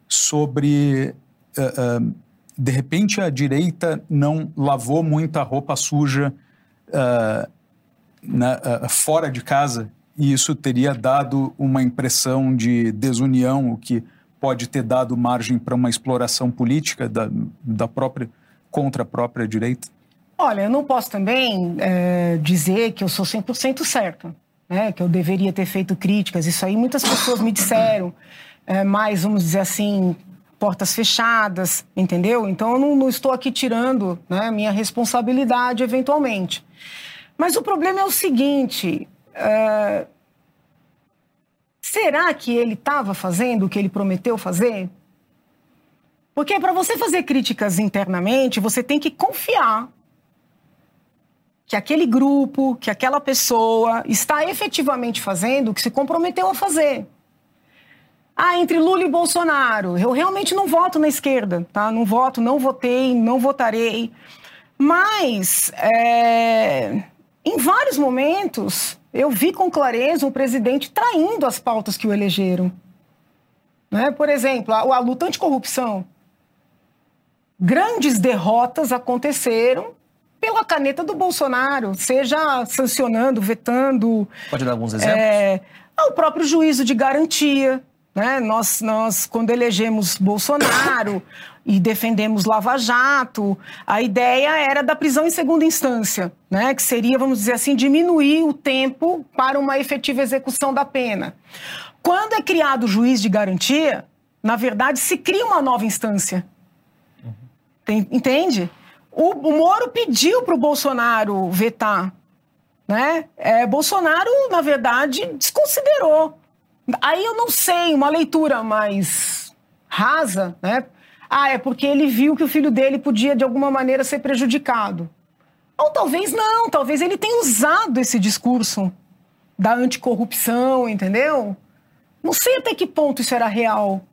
sobre. Uh, de repente, a direita não lavou muita roupa suja na, fora de casa e isso teria dado uma impressão de desunião, o que pode ter dado margem para uma exploração política da, da própria contra a própria direita? Olha, eu não posso também é, dizer que eu sou 100% certo, né? que eu deveria ter feito críticas. Isso aí muitas pessoas me disseram, é, mas vamos dizer assim, portas fechadas, entendeu? Então eu não, não estou aqui tirando né, minha responsabilidade eventualmente. Mas o problema é o seguinte: é, será que ele estava fazendo o que ele prometeu fazer? Porque para você fazer críticas internamente, você tem que confiar que aquele grupo, que aquela pessoa está efetivamente fazendo o que se comprometeu a fazer. Ah, entre Lula e Bolsonaro, eu realmente não voto na esquerda, tá? Não voto, não votei, não votarei. Mas, é, em vários momentos, eu vi com clareza o presidente traindo as pautas que o elegeram. Né? Por exemplo, a, a luta anticorrupção. Grandes derrotas aconteceram pela caneta do Bolsonaro, seja sancionando, vetando. Pode dar alguns exemplos? É, o próprio juízo de garantia. Né? Nós, nós, quando elegemos Bolsonaro e defendemos Lava Jato, a ideia era da prisão em segunda instância, né? que seria, vamos dizer assim, diminuir o tempo para uma efetiva execução da pena. Quando é criado o juiz de garantia, na verdade, se cria uma nova instância. Tem, entende? O, o Moro pediu para o Bolsonaro vetar. Né? É, Bolsonaro, na verdade, desconsiderou. Aí eu não sei, uma leitura mais rasa, né? Ah, é porque ele viu que o filho dele podia, de alguma maneira, ser prejudicado. Ou talvez não, talvez ele tenha usado esse discurso da anticorrupção, entendeu? Não sei até que ponto isso era real.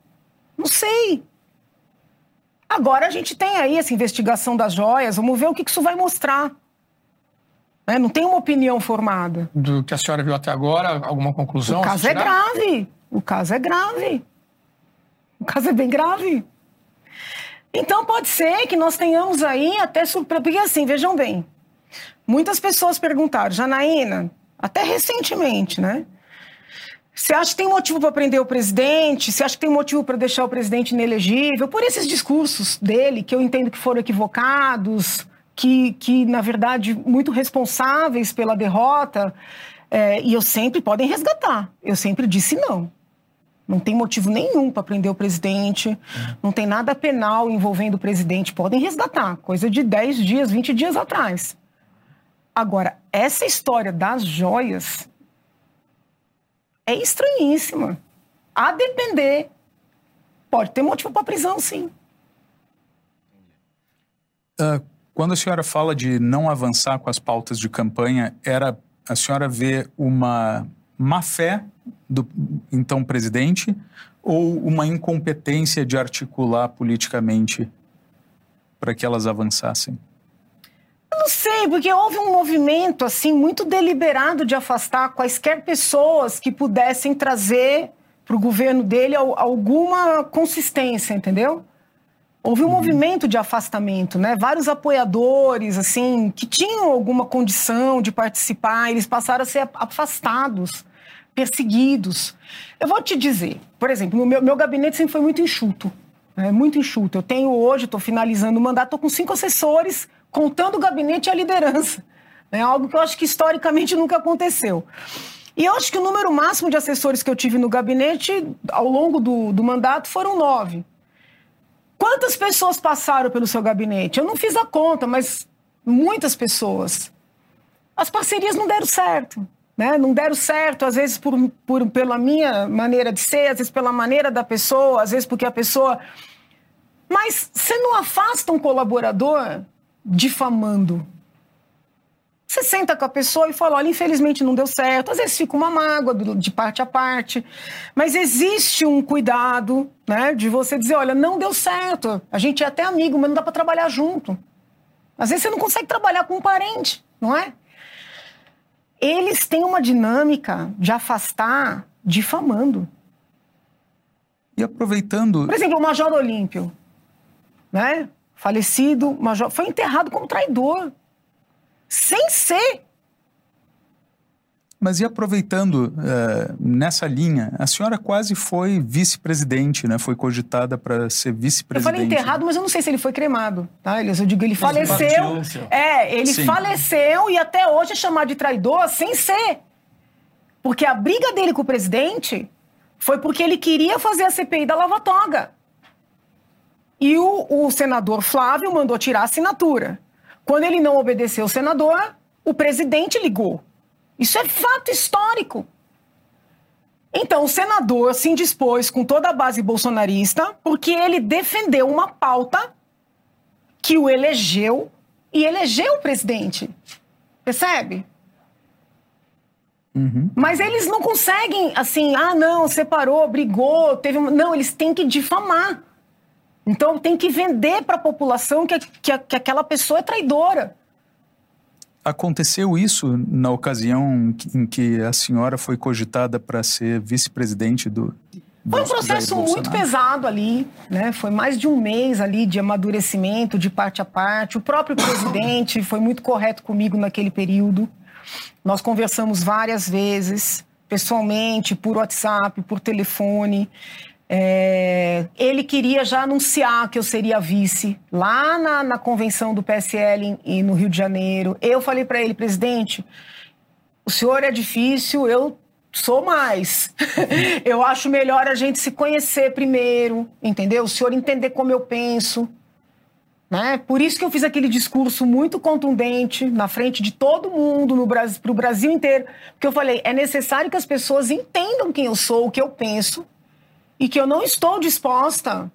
Não sei. Agora a gente tem aí essa investigação das joias, vamos ver o que isso vai mostrar. Né? Não tem uma opinião formada. Do que a senhora viu até agora, alguma conclusão? O caso é grave. O caso é grave. O caso é bem grave. Então pode ser que nós tenhamos aí até surpresa. Porque assim, vejam bem. Muitas pessoas perguntaram, Janaína, até recentemente, né? Você acha que tem motivo para prender o presidente? Você acha que tem motivo para deixar o presidente inelegível? Por esses discursos dele, que eu entendo que foram equivocados, que, que na verdade, muito responsáveis pela derrota, é, e eu sempre podem resgatar. Eu sempre disse não. Não tem motivo nenhum para prender o presidente, não tem nada penal envolvendo o presidente. Podem resgatar, coisa de 10 dias, 20 dias atrás. Agora, essa história das joias é estranhíssima. A depender, pode ter motivo para prisão, sim. Uh, quando a senhora fala de não avançar com as pautas de campanha, era a senhora vê uma má fé do então presidente ou uma incompetência de articular politicamente para que elas avançassem? Eu não sei, porque houve um movimento assim muito deliberado de afastar quaisquer pessoas que pudessem trazer para o governo dele alguma consistência, entendeu? Houve um uhum. movimento de afastamento, né? Vários apoiadores, assim, que tinham alguma condição de participar, eles passaram a ser afastados, perseguidos. Eu vou te dizer, por exemplo, meu, meu gabinete sempre foi muito enxuto, né? muito enxuto. Eu tenho hoje, estou finalizando o mandato, estou com cinco assessores, contando o gabinete e a liderança. É algo que eu acho que historicamente nunca aconteceu. E eu acho que o número máximo de assessores que eu tive no gabinete ao longo do, do mandato foram nove. Quantas pessoas passaram pelo seu gabinete? Eu não fiz a conta, mas muitas pessoas. As parcerias não deram certo. Né? Não deram certo, às vezes por, por, pela minha maneira de ser, às vezes pela maneira da pessoa, às vezes porque a pessoa. Mas você não afasta um colaborador difamando. Você senta com a pessoa e fala: olha, infelizmente não deu certo. Às vezes fica uma mágoa de parte a parte. Mas existe um cuidado, né? De você dizer: olha, não deu certo. A gente é até amigo, mas não dá para trabalhar junto. Às vezes você não consegue trabalhar com um parente, não é? Eles têm uma dinâmica de afastar difamando. E aproveitando. Por exemplo, o Major Olímpio, né? Falecido, Major, foi enterrado como traidor sem ser. Mas e aproveitando uh, nessa linha, a senhora quase foi vice-presidente, né? Foi cogitada para ser vice-presidente. Eu falei enterrado, mas eu não sei se ele foi cremado, tá? Eu digo, ele mas faleceu. É, ele Sim. faleceu e até hoje é chamado de traidor sem ser. Porque a briga dele com o presidente foi porque ele queria fazer a CPI da Lava Toga. E o, o senador Flávio mandou tirar a assinatura. Quando ele não obedeceu o senador, o presidente ligou. Isso é fato histórico. Então, o senador se indispôs com toda a base bolsonarista porque ele defendeu uma pauta que o elegeu e elegeu o presidente. Percebe? Uhum. Mas eles não conseguem, assim, ah, não, separou, brigou, teve. Não, eles têm que difamar. Então tem que vender para a população que, que, que aquela pessoa é traidora. Aconteceu isso na ocasião em que a senhora foi cogitada para ser vice-presidente do. Foi um processo muito pesado ali, né? Foi mais de um mês ali de amadurecimento, de parte a parte. O próprio presidente foi muito correto comigo naquele período. Nós conversamos várias vezes, pessoalmente, por WhatsApp, por telefone. É, ele queria já anunciar que eu seria vice lá na, na convenção do PSL em, no Rio de Janeiro. Eu falei para ele, presidente, o senhor é difícil, eu sou mais. eu acho melhor a gente se conhecer primeiro, entendeu? O senhor entender como eu penso. Né? Por isso que eu fiz aquele discurso muito contundente na frente de todo mundo, no Brasil, para o Brasil inteiro. Porque eu falei, é necessário que as pessoas entendam quem eu sou, o que eu penso e que eu não estou disposta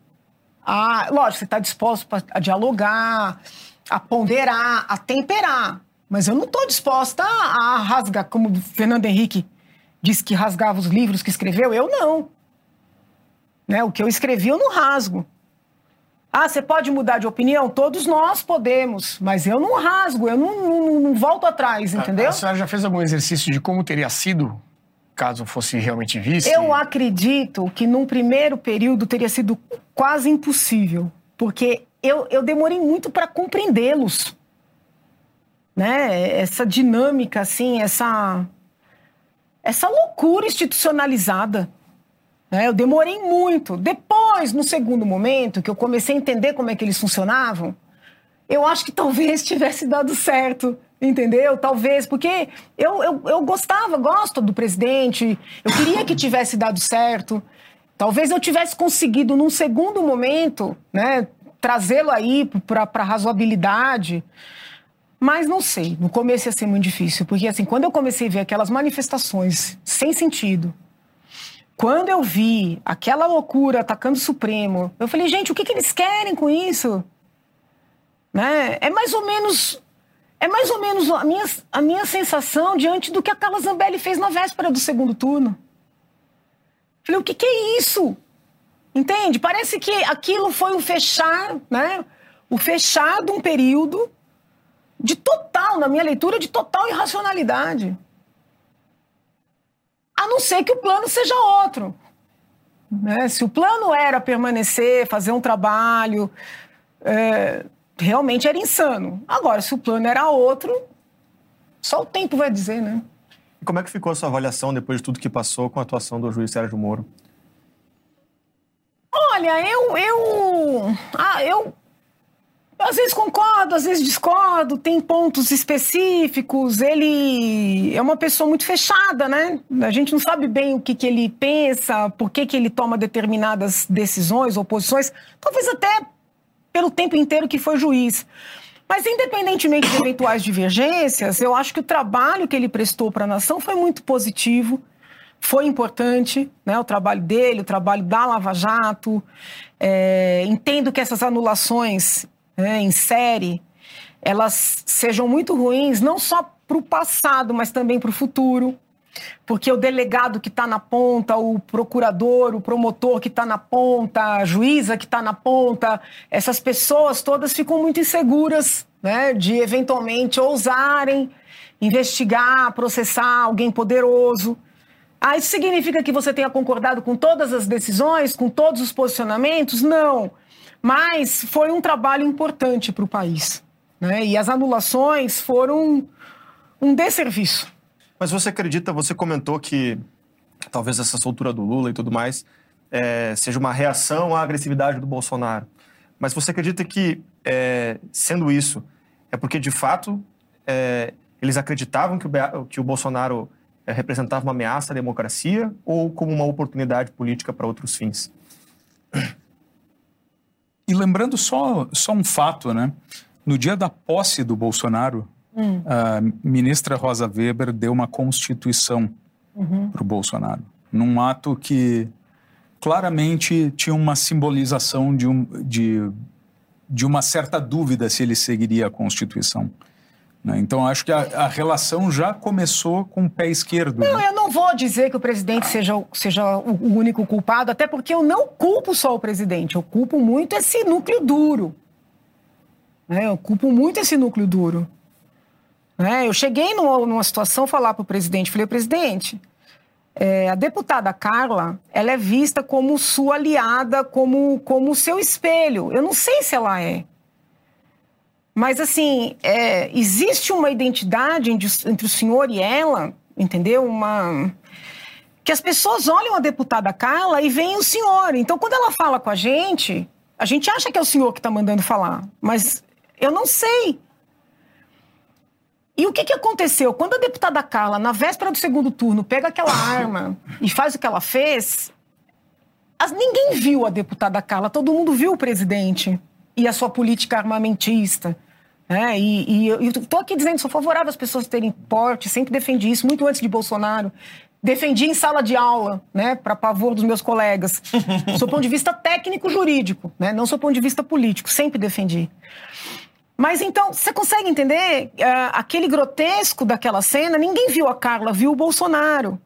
a. Lógico, você está disposto a dialogar, a ponderar, a temperar, mas eu não estou disposta a rasgar, como o Fernando Henrique disse que rasgava os livros que escreveu, eu não. Né? O que eu escrevi eu não rasgo. Ah, você pode mudar de opinião? Todos nós podemos, mas eu não rasgo, eu não, não, não volto atrás, entendeu? A, a senhora já fez algum exercício de como teria sido caso fosse realmente vice? Eu acredito que num primeiro período teria sido quase impossível, porque eu, eu demorei muito para compreendê-los. Né? Essa dinâmica, assim, essa, essa loucura institucionalizada. Né? Eu demorei muito. Depois, no segundo momento, que eu comecei a entender como é que eles funcionavam, eu acho que talvez tivesse dado certo entendeu? Talvez, porque eu, eu, eu gostava, gosto do presidente, eu queria que tivesse dado certo. Talvez eu tivesse conseguido, num segundo momento, né, trazê-lo aí para a razoabilidade. Mas não sei, no começo ia ser muito difícil, porque assim, quando eu comecei a ver aquelas manifestações sem sentido, quando eu vi aquela loucura atacando o Supremo, eu falei, gente, o que, que eles querem com isso? Né? É mais ou menos é mais ou menos a minha, a minha sensação diante do que a Carla Zambelli fez na véspera do segundo turno. Falei, o que, que é isso? Entende? Parece que aquilo foi o fechar, né? O fechar de um período de total, na minha leitura, de total irracionalidade. A não ser que o plano seja outro. Né? Se o plano era permanecer, fazer um trabalho, é, realmente era insano. Agora, se o plano era outro, só o tempo vai dizer, né? E como é que ficou a sua avaliação depois de tudo que passou com a atuação do juiz Sérgio Moro? Olha, eu, eu, ah, eu às vezes concordo, às vezes discordo, tem pontos específicos. Ele é uma pessoa muito fechada, né? A gente não sabe bem o que, que ele pensa, por que, que ele toma determinadas decisões ou posições. Talvez até pelo tempo inteiro que foi juiz. Mas, independentemente de eventuais divergências, eu acho que o trabalho que ele prestou para a nação foi muito positivo, foi importante, né? O trabalho dele, o trabalho da Lava Jato. É, entendo que essas anulações né, em série elas sejam muito ruins, não só para o passado, mas também para o futuro. Porque o delegado que está na ponta, o procurador, o promotor que está na ponta, a juíza que está na ponta, essas pessoas todas ficam muito inseguras né, de eventualmente ousarem investigar, processar alguém poderoso. Ah, isso significa que você tenha concordado com todas as decisões, com todos os posicionamentos? Não. Mas foi um trabalho importante para o país. Né? E as anulações foram um desserviço. Mas você acredita, você comentou que talvez essa soltura do Lula e tudo mais é, seja uma reação à agressividade do Bolsonaro. Mas você acredita que, é, sendo isso, é porque de fato é, eles acreditavam que o, que o Bolsonaro é, representava uma ameaça à democracia ou como uma oportunidade política para outros fins? E lembrando só, só um fato, né? No dia da posse do Bolsonaro, hum. a ministra Rosa Weber deu uma constituição uhum. para o Bolsonaro, num ato que claramente tinha uma simbolização de, um, de, de uma certa dúvida se ele seguiria a Constituição. Né? Então, acho que a, a, relação já começou com o pé esquerdo. Não, né? eu não vou dizer que o presidente seja, seja o único culpado, até porque eu não culpo só o presidente, eu culpo muito esse núcleo duro. Né? Eu culpo muito esse núcleo duro. Né? Eu cheguei numa, numa situação falar para o presidente, falei, presidente, é, a deputada Carla, ela é vista como sua aliada, como, como seu espelho. Eu não sei se ela é. Mas, assim, é, existe uma identidade entre o senhor e ela, entendeu? Uma. Que as pessoas olham a deputada Carla e veem o senhor. Então, quando ela fala com a gente, a gente acha que é o senhor que está mandando falar. Mas eu não sei. E o que, que aconteceu? Quando a deputada Carla, na véspera do segundo turno, pega aquela arma e faz o que ela fez, as, ninguém viu a deputada Carla, todo mundo viu o presidente e a sua política armamentista. É, e, e eu estou aqui dizendo, sou favorável às pessoas terem porte, sempre defendi isso, muito antes de Bolsonaro. Defendi em sala de aula, né, para pavor dos meus colegas. sou ponto de vista técnico-jurídico, né, não sou ponto de vista político, sempre defendi. Mas então, você consegue entender uh, aquele grotesco daquela cena? Ninguém viu a Carla, viu o Bolsonaro.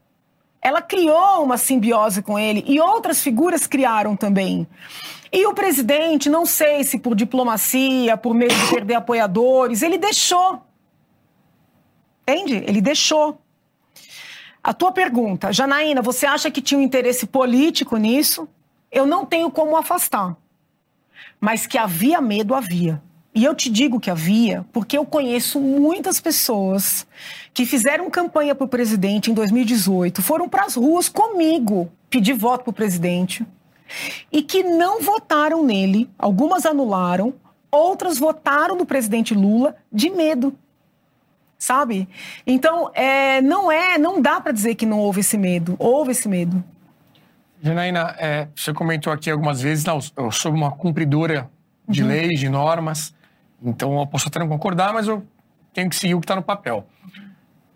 Ela criou uma simbiose com ele e outras figuras criaram também. E o presidente, não sei se por diplomacia, por medo de perder apoiadores, ele deixou. Entende? Ele deixou. A tua pergunta, Janaína, você acha que tinha um interesse político nisso? Eu não tenho como afastar. Mas que havia medo, havia. E eu te digo que havia, porque eu conheço muitas pessoas que fizeram campanha para o presidente em 2018, foram para as ruas comigo pedir voto para o presidente e que não votaram nele, algumas anularam, outras votaram no presidente Lula de medo. Sabe? Então, é, não é, não dá para dizer que não houve esse medo. Houve esse medo. Janaína, é, você comentou aqui algumas vezes, não, eu sou uma cumpridora de uhum. leis, de normas, então eu posso até não concordar, mas eu tenho que seguir o que está no papel.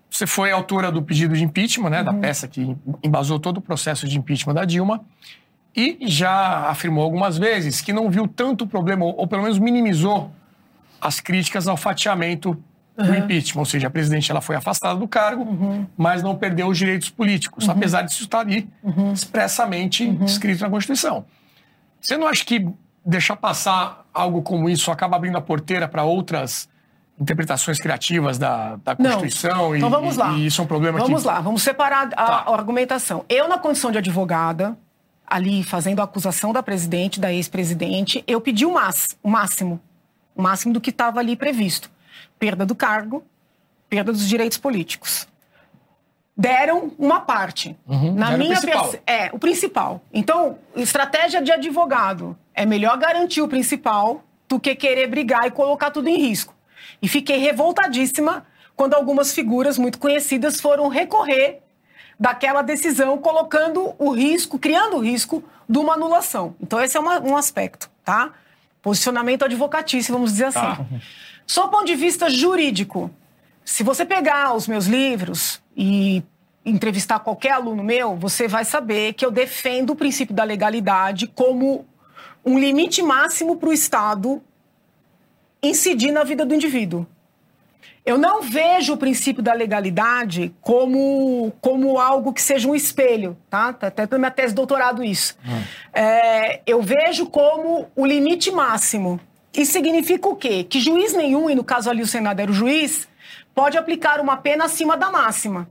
Você foi autora do pedido de impeachment, né, uhum. da peça que embasou todo o processo de impeachment da Dilma e já afirmou algumas vezes que não viu tanto problema, ou pelo menos minimizou as críticas ao fatiamento uhum. do impeachment. Ou seja, a presidente ela foi afastada do cargo, uhum. mas não perdeu os direitos políticos, uhum. apesar disso estar ali uhum. expressamente uhum. escrito na Constituição. Você não acha que deixar passar algo como isso acaba abrindo a porteira para outras interpretações criativas da, da Constituição? Não. Então vamos lá. E isso é um problema vamos que... Vamos lá, vamos separar a, tá. a argumentação. Eu, na condição de advogada, ali fazendo a acusação da presidente, da ex-presidente, eu pedi o, o máximo, o máximo do que estava ali previsto. Perda do cargo, perda dos direitos políticos. Deram uma parte. Uhum, Na minha o. É, o principal. Então, estratégia de advogado. É melhor garantir o principal do que querer brigar e colocar tudo em risco. E fiquei revoltadíssima quando algumas figuras muito conhecidas foram recorrer daquela decisão, colocando o risco, criando o risco de uma anulação. Então, esse é uma, um aspecto, tá? Posicionamento advocatício, vamos dizer assim. Tá. Só ponto de vista jurídico, se você pegar os meus livros e entrevistar qualquer aluno meu, você vai saber que eu defendo o princípio da legalidade como um limite máximo para o Estado incidir na vida do indivíduo. Eu não vejo o princípio da legalidade como, como algo que seja um espelho, tá? tá até na minha tese de doutorado isso. Hum. É, eu vejo como o limite máximo. Isso significa o quê? Que juiz nenhum, e no caso ali o Senado era o juiz, pode aplicar uma pena acima da máxima.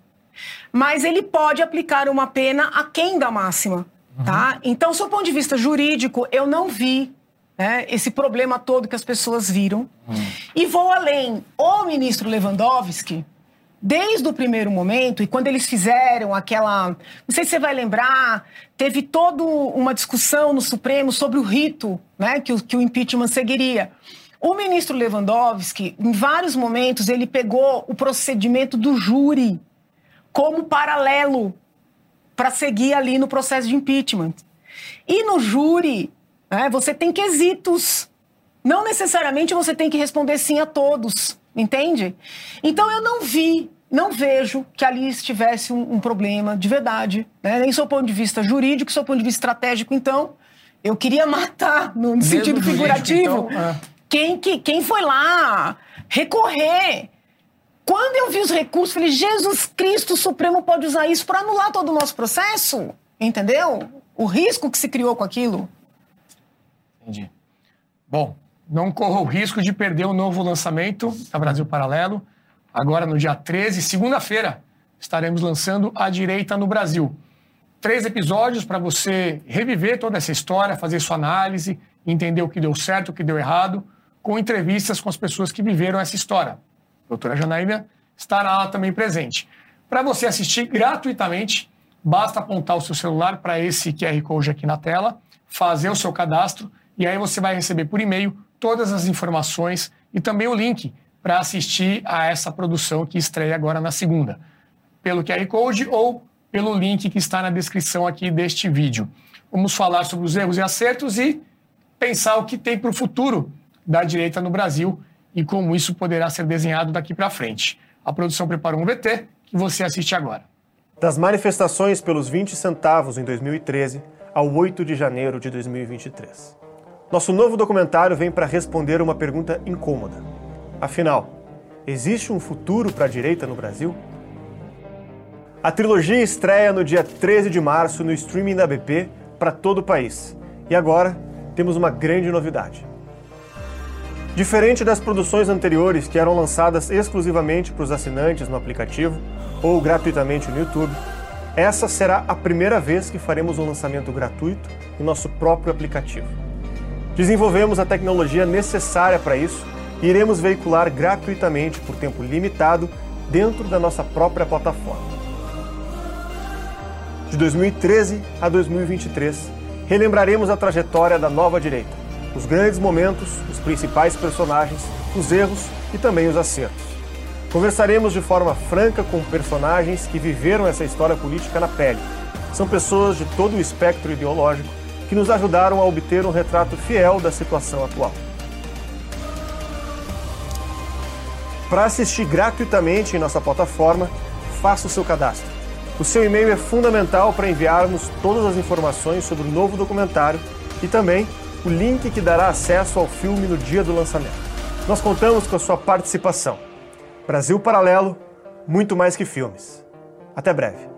Mas ele pode aplicar uma pena aquém da máxima, uhum. tá? Então, do ponto de vista jurídico, eu não vi né, esse problema todo que as pessoas viram. Hum. E vou além. O ministro Lewandowski, desde o primeiro momento, e quando eles fizeram aquela. Não sei se você vai lembrar, teve toda uma discussão no Supremo sobre o rito né, que, o, que o impeachment seguiria. O ministro Lewandowski, em vários momentos, ele pegou o procedimento do júri como paralelo para seguir ali no processo de impeachment. E no júri, é, você tem quesitos. Não necessariamente você tem que responder sim a todos, entende? Então eu não vi, não vejo que ali estivesse um, um problema de verdade, né? nem do ponto de vista jurídico, do ponto de vista estratégico. Então, eu queria matar, no Mesmo sentido figurativo, então, é. Quem, que, quem foi lá recorrer. Quando eu vi os recursos, falei, Jesus Cristo, Supremo pode usar isso para anular todo o nosso processo? Entendeu? O risco que se criou com aquilo. Entendi. Bom, não corra o risco de perder o novo lançamento da Brasil Paralelo. Agora, no dia 13, segunda-feira, estaremos lançando A Direita no Brasil. Três episódios para você reviver toda essa história, fazer sua análise, entender o que deu certo, o que deu errado, com entrevistas com as pessoas que viveram essa história. A doutora Janaína estará lá também presente. Para você assistir gratuitamente, basta apontar o seu celular para esse QR Code aqui na tela, fazer o seu cadastro e aí você vai receber por e-mail todas as informações e também o link para assistir a essa produção que estreia agora na segunda, pelo QR Code ou pelo link que está na descrição aqui deste vídeo. Vamos falar sobre os erros e acertos e pensar o que tem para o futuro da direita no Brasil e como isso poderá ser desenhado daqui para frente. A produção preparou um VT que você assiste agora. Das manifestações pelos 20 centavos em 2013 ao 8 de janeiro de 2023. Nosso novo documentário vem para responder uma pergunta incômoda. Afinal, existe um futuro para a direita no Brasil? A trilogia estreia no dia 13 de março no streaming da BP para todo o país. E agora temos uma grande novidade. Diferente das produções anteriores que eram lançadas exclusivamente para os assinantes no aplicativo ou gratuitamente no YouTube, essa será a primeira vez que faremos um lançamento gratuito em nosso próprio aplicativo. Desenvolvemos a tecnologia necessária para isso e iremos veicular gratuitamente por tempo limitado dentro da nossa própria plataforma. De 2013 a 2023, relembraremos a trajetória da nova direita, os grandes momentos, os principais personagens, os erros e também os acertos. Conversaremos de forma franca com personagens que viveram essa história política na pele. São pessoas de todo o espectro ideológico que nos ajudaram a obter um retrato fiel da situação atual. Para assistir gratuitamente em nossa plataforma, faça o seu cadastro. O seu e-mail é fundamental para enviarmos todas as informações sobre o novo documentário e também o link que dará acesso ao filme no dia do lançamento. Nós contamos com a sua participação. Brasil Paralelo, muito mais que filmes. Até breve.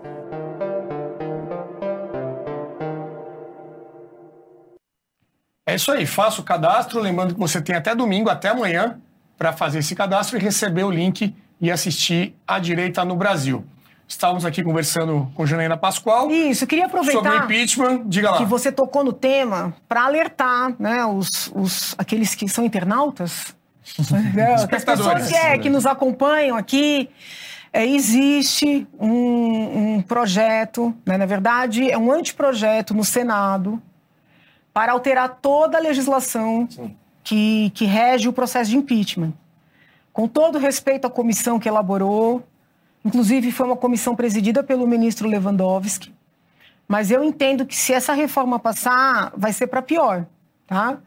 É isso aí, faça o cadastro. Lembrando que você tem até domingo, até amanhã, para fazer esse cadastro e receber o link e assistir a direita no Brasil. Estávamos aqui conversando com Janaína Pascoal. Isso, queria aproveitar. Sobre o impeachment, diga lá. Que você tocou no tema para alertar né, os, os, aqueles que são internautas, né, as pessoas que, é, que nos acompanham aqui. É, existe um, um projeto, né, na verdade, é um anteprojeto no Senado para alterar toda a legislação que, que rege o processo de impeachment. Com todo respeito à comissão que elaborou, inclusive foi uma comissão presidida pelo ministro Lewandowski, mas eu entendo que se essa reforma passar, vai ser para pior, tá?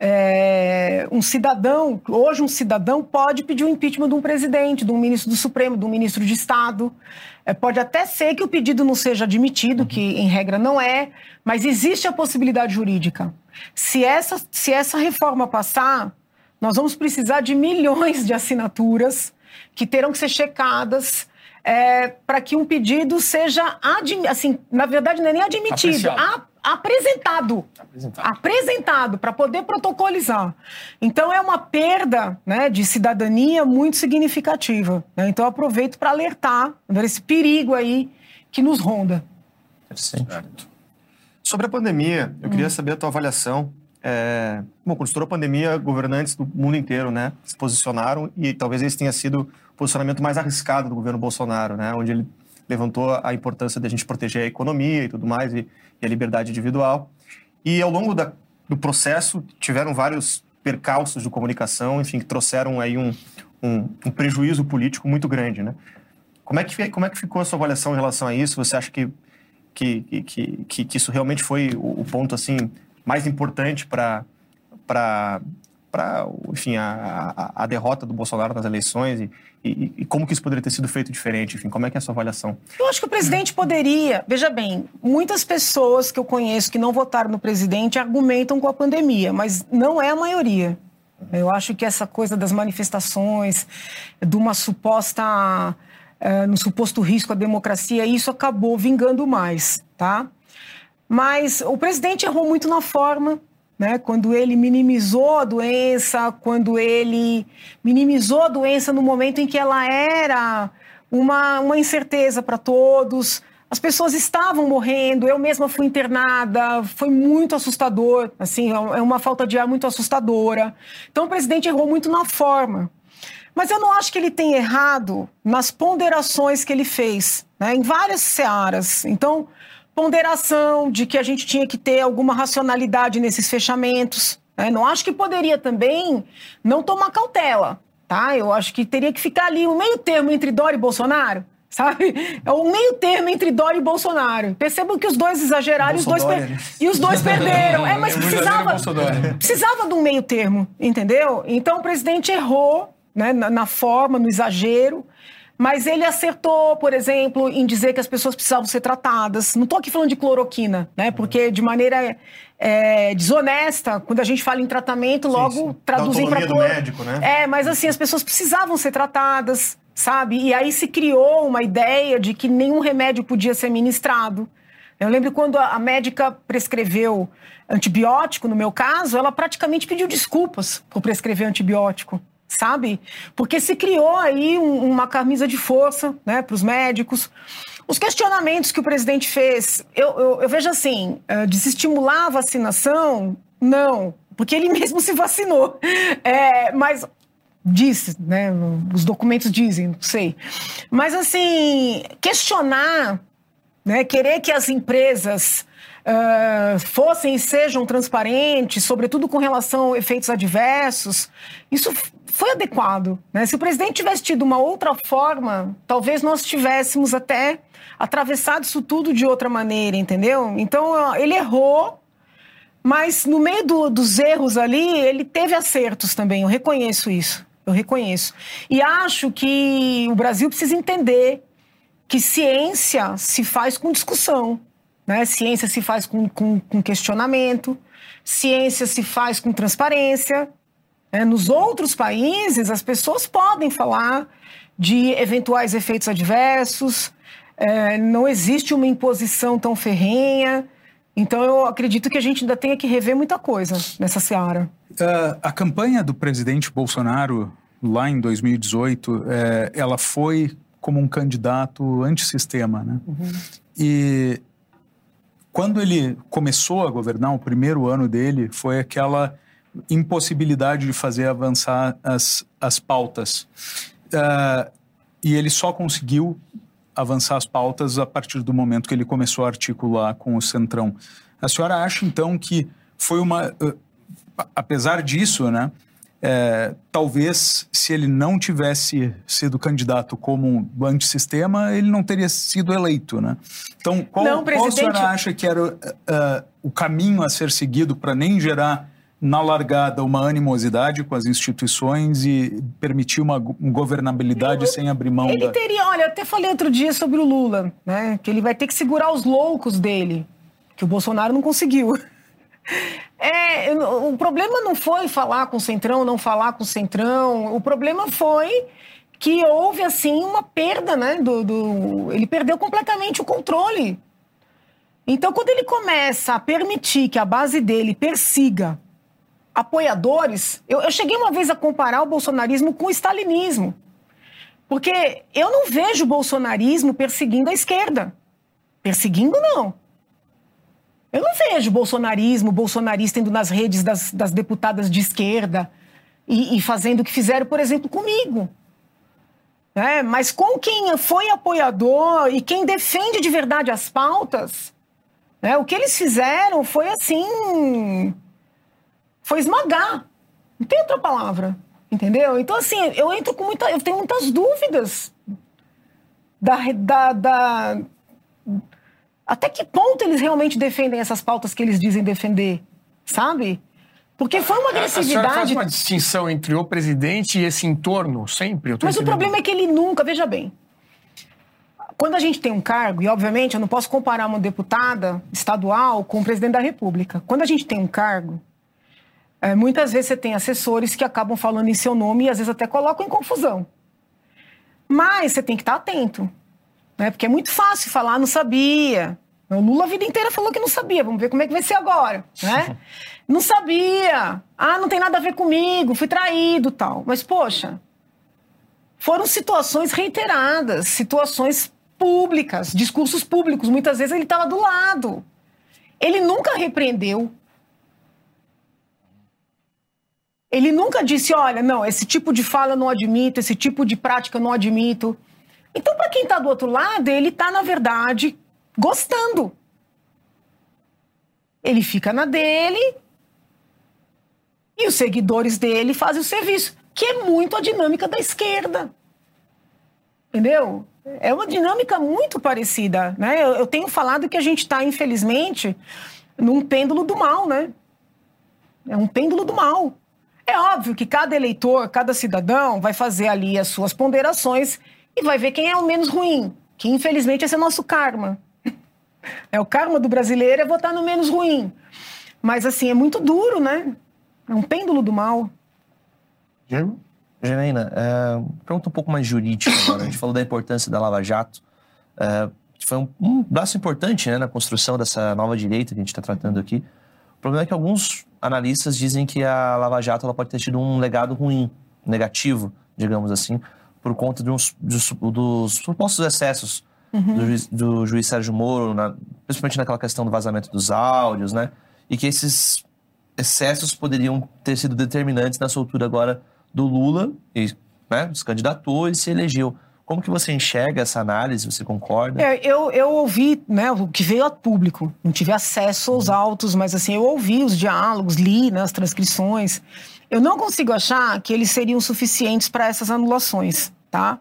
É, um cidadão, hoje um cidadão pode pedir o impeachment de um presidente, de um ministro do Supremo, de um ministro de Estado. É, pode até ser que o pedido não seja admitido, que em regra não é, mas existe a possibilidade jurídica. Se essa, se essa reforma passar, nós vamos precisar de milhões de assinaturas que terão que ser checadas é, para que um pedido seja, assim, na verdade não é nem admitido, a, apresentado. Apresentado. Apresentado, para poder protocolizar. Então é uma perda né, de cidadania muito significativa. Né? Então eu aproveito para alertar esse perigo aí que nos ronda. Certo. Sobre a pandemia, eu queria hum. saber a tua avaliação. É, bom, quando estourou a pandemia, governantes do mundo inteiro né, se posicionaram e talvez esse tenha sido posicionamento mais arriscado do governo Bolsonaro, né, onde ele levantou a importância da gente proteger a economia e tudo mais, e, e a liberdade individual. E ao longo da, do processo, tiveram vários percalços de comunicação, enfim, que trouxeram aí um, um, um prejuízo político muito grande, né? Como é, que, como é que ficou a sua avaliação em relação a isso? Você acha que, que, que, que, que isso realmente foi o, o ponto, assim, mais importante para para, enfim, a, a, a, derrota do Bolsonaro nas eleições e, e, e, como que isso poderia ter sido feito diferente? Enfim, como é que é a sua avaliação? Eu acho que o presidente poderia... Veja bem, muitas pessoas que eu conheço que não votaram no presidente argumentam com a pandemia, mas não é a maioria. Eu acho que essa coisa das manifestações, de uma suposta... Uh, no suposto risco à democracia, isso acabou vingando mais, tá? Mas o presidente errou muito na forma, né? Quando ele minimizou a doença, quando ele minimizou a doença no momento em que ela era uma, uma incerteza para todos. As pessoas estavam morrendo, eu mesma fui internada, foi muito assustador, assim, é uma falta de ar muito assustadora. Então o presidente errou muito na forma. Mas eu não acho que ele tenha errado nas ponderações que ele fez, né, em várias searas. Então, ponderação de que a gente tinha que ter alguma racionalidade nesses fechamentos. Né? Não acho que poderia também não tomar cautela, tá? Eu acho que teria que ficar ali o um meio termo entre Dória e Bolsonaro, sabe? É o meio termo entre Dória e Bolsonaro. Percebam que os dois exageraram os dois per... Né? e os dois perderam. É, mas precisava, precisava de um meio termo, entendeu? Então o presidente errou né, na, na forma, no exagero. Mas ele acertou, por exemplo, em dizer que as pessoas precisavam ser tratadas. Não estou aqui falando de cloroquina, né? Porque de maneira é, desonesta, quando a gente fala em tratamento, logo sim, sim. traduzem para cloro... médico, né? É, mas assim, as pessoas precisavam ser tratadas, sabe? E aí se criou uma ideia de que nenhum remédio podia ser ministrado. Eu lembro quando a médica prescreveu antibiótico, no meu caso, ela praticamente pediu desculpas por prescrever antibiótico sabe? Porque se criou aí um, uma camisa de força né, para os médicos. Os questionamentos que o presidente fez, eu, eu, eu vejo assim, uh, desestimular a vacinação, não, porque ele mesmo se vacinou. É, mas disse, né? Os documentos dizem, não sei. Mas assim, questionar, né? Querer que as empresas uh, fossem e sejam transparentes, sobretudo com relação a efeitos adversos, isso foi adequado. Né? Se o presidente tivesse tido uma outra forma, talvez nós tivéssemos até atravessado isso tudo de outra maneira, entendeu? Então, ele errou, mas no meio do, dos erros ali, ele teve acertos também, eu reconheço isso. Eu reconheço. E acho que o Brasil precisa entender que ciência se faz com discussão. Né? Ciência se faz com, com, com questionamento, ciência se faz com transparência, é, nos outros países, as pessoas podem falar de eventuais efeitos adversos, é, não existe uma imposição tão ferrenha. Então, eu acredito que a gente ainda tenha que rever muita coisa nessa seara. Uh, a campanha do presidente Bolsonaro, lá em 2018, é, ela foi como um candidato antissistema. Né? Uhum. E quando ele começou a governar, o primeiro ano dele foi aquela impossibilidade de fazer avançar as, as pautas. Uh, e ele só conseguiu avançar as pautas a partir do momento que ele começou a articular com o Centrão. A senhora acha, então, que foi uma. Uh, apesar disso, né? É, talvez se ele não tivesse sido candidato como um antissistema, ele não teria sido eleito, né? Então, qual, não, presidente... qual a senhora acha que era uh, o caminho a ser seguido para nem gerar na largada, uma animosidade com as instituições e permitir uma governabilidade sem abrir mão ele da... teria, olha, até falei outro dia sobre o Lula, né? Que ele vai ter que segurar os loucos dele, que o Bolsonaro não conseguiu. É, o problema não foi falar com o Centrão, não falar com o Centrão. O problema foi que houve assim uma perda, né? Do, do, ele perdeu completamente o controle. Então, quando ele começa a permitir que a base dele persiga apoiadores, eu, eu cheguei uma vez a comparar o bolsonarismo com o stalinismo. Porque eu não vejo o bolsonarismo perseguindo a esquerda. Perseguindo, não. Eu não vejo bolsonarismo, bolsonarista indo nas redes das, das deputadas de esquerda e, e, fazendo o que fizeram, por exemplo, comigo. É, mas com quem foi apoiador e quem defende de verdade as pautas, né, o que eles fizeram foi assim. Foi esmagar. Não tem outra palavra. Entendeu? Então, assim, eu entro com muita. Eu tenho muitas dúvidas da, da, da até que ponto eles realmente defendem essas pautas que eles dizem defender, sabe? Porque foi uma agressividade. A faz uma distinção entre o presidente e esse entorno, sempre. Mas entendendo. o problema é que ele nunca, veja bem. Quando a gente tem um cargo, e obviamente eu não posso comparar uma deputada estadual com o presidente da República. Quando a gente tem um cargo, é, muitas vezes você tem assessores que acabam falando em seu nome e às vezes até colocam em confusão. Mas você tem que estar atento. Né? Porque é muito fácil falar, não sabia. O Lula a vida inteira falou que não sabia. Vamos ver como é que vai ser agora, né? não sabia. Ah, não tem nada a ver comigo, fui traído tal. Mas, poxa, foram situações reiteradas, situações públicas, discursos públicos. Muitas vezes ele estava do lado. Ele nunca repreendeu. Ele nunca disse: olha, não, esse tipo de fala eu não admito, esse tipo de prática eu não admito. Então, para quem está do outro lado, ele está, na verdade, gostando. Ele fica na dele e os seguidores dele fazem o serviço, que é muito a dinâmica da esquerda. Entendeu? É uma dinâmica muito parecida. Né? Eu, eu tenho falado que a gente está, infelizmente, num pêndulo do mal, né? É um pêndulo do mal. É óbvio que cada eleitor, cada cidadão vai fazer ali as suas ponderações e vai ver quem é o menos ruim, que infelizmente esse é nosso karma. É o karma do brasileiro é votar no menos ruim. Mas assim, é muito duro, né? É um pêndulo do mal. Diego? Janaína, é, pergunta um pouco mais jurídica agora. A gente falou da importância da Lava Jato. É, foi um, um, braço importante né, na construção dessa nova direita que a gente está tratando aqui. O problema é que alguns analistas dizem que a Lava Jato ela pode ter tido um legado ruim, negativo, digamos assim, por conta dos, dos, dos supostos excessos uhum. do, juiz, do, juiz, Sérgio Moro, na, principalmente naquela questão do vazamento dos áudios, né? E que esses excessos poderiam ter sido determinantes na soltura agora do Lula, e né, se candidatou e se elegeu. Como que você enxerga essa análise? Você concorda? É, eu, eu ouvi né, o que veio a público. Não tive acesso aos autos, mas assim, eu ouvi os diálogos, li né, as transcrições. Eu não consigo achar que eles seriam suficientes para essas anulações, tá?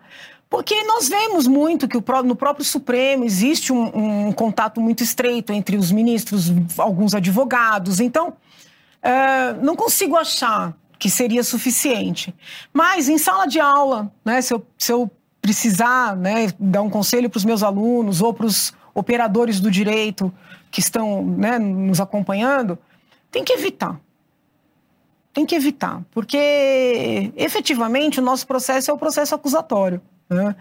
Porque nós vemos muito que no próprio Supremo existe um, um contato muito estreito entre os ministros, alguns advogados. Então, é, não consigo achar que seria suficiente. Mas em sala de aula, né, se, eu, se eu precisar né, dar um conselho para os meus alunos ou para os operadores do direito que estão né, nos acompanhando, tem que evitar tem que evitar, porque efetivamente o nosso processo é o processo acusatório, né?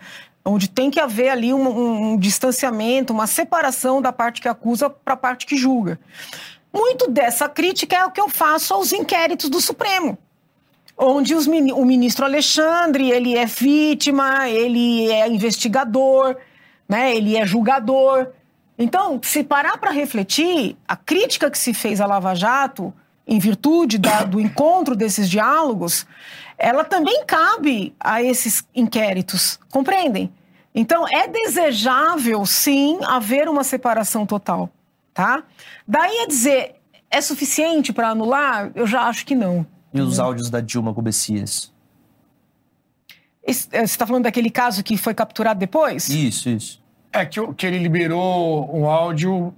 onde tem que haver ali um, um distanciamento, uma separação da parte que acusa para a parte que julga. Muito dessa crítica é o que eu faço aos inquéritos do Supremo, onde o ministro Alexandre ele é vítima, ele é investigador, né? ele é julgador. Então, se parar para refletir, a crítica que se fez à Lava Jato em virtude da, do encontro desses diálogos, ela também cabe a esses inquéritos, compreendem? Então, é desejável, sim, haver uma separação total, tá? Daí a dizer, é suficiente para anular? Eu já acho que não. E os áudios da Dilma Gobessias? Eh, você está falando daquele caso que foi capturado depois? Isso, isso. É que, que ele liberou um áudio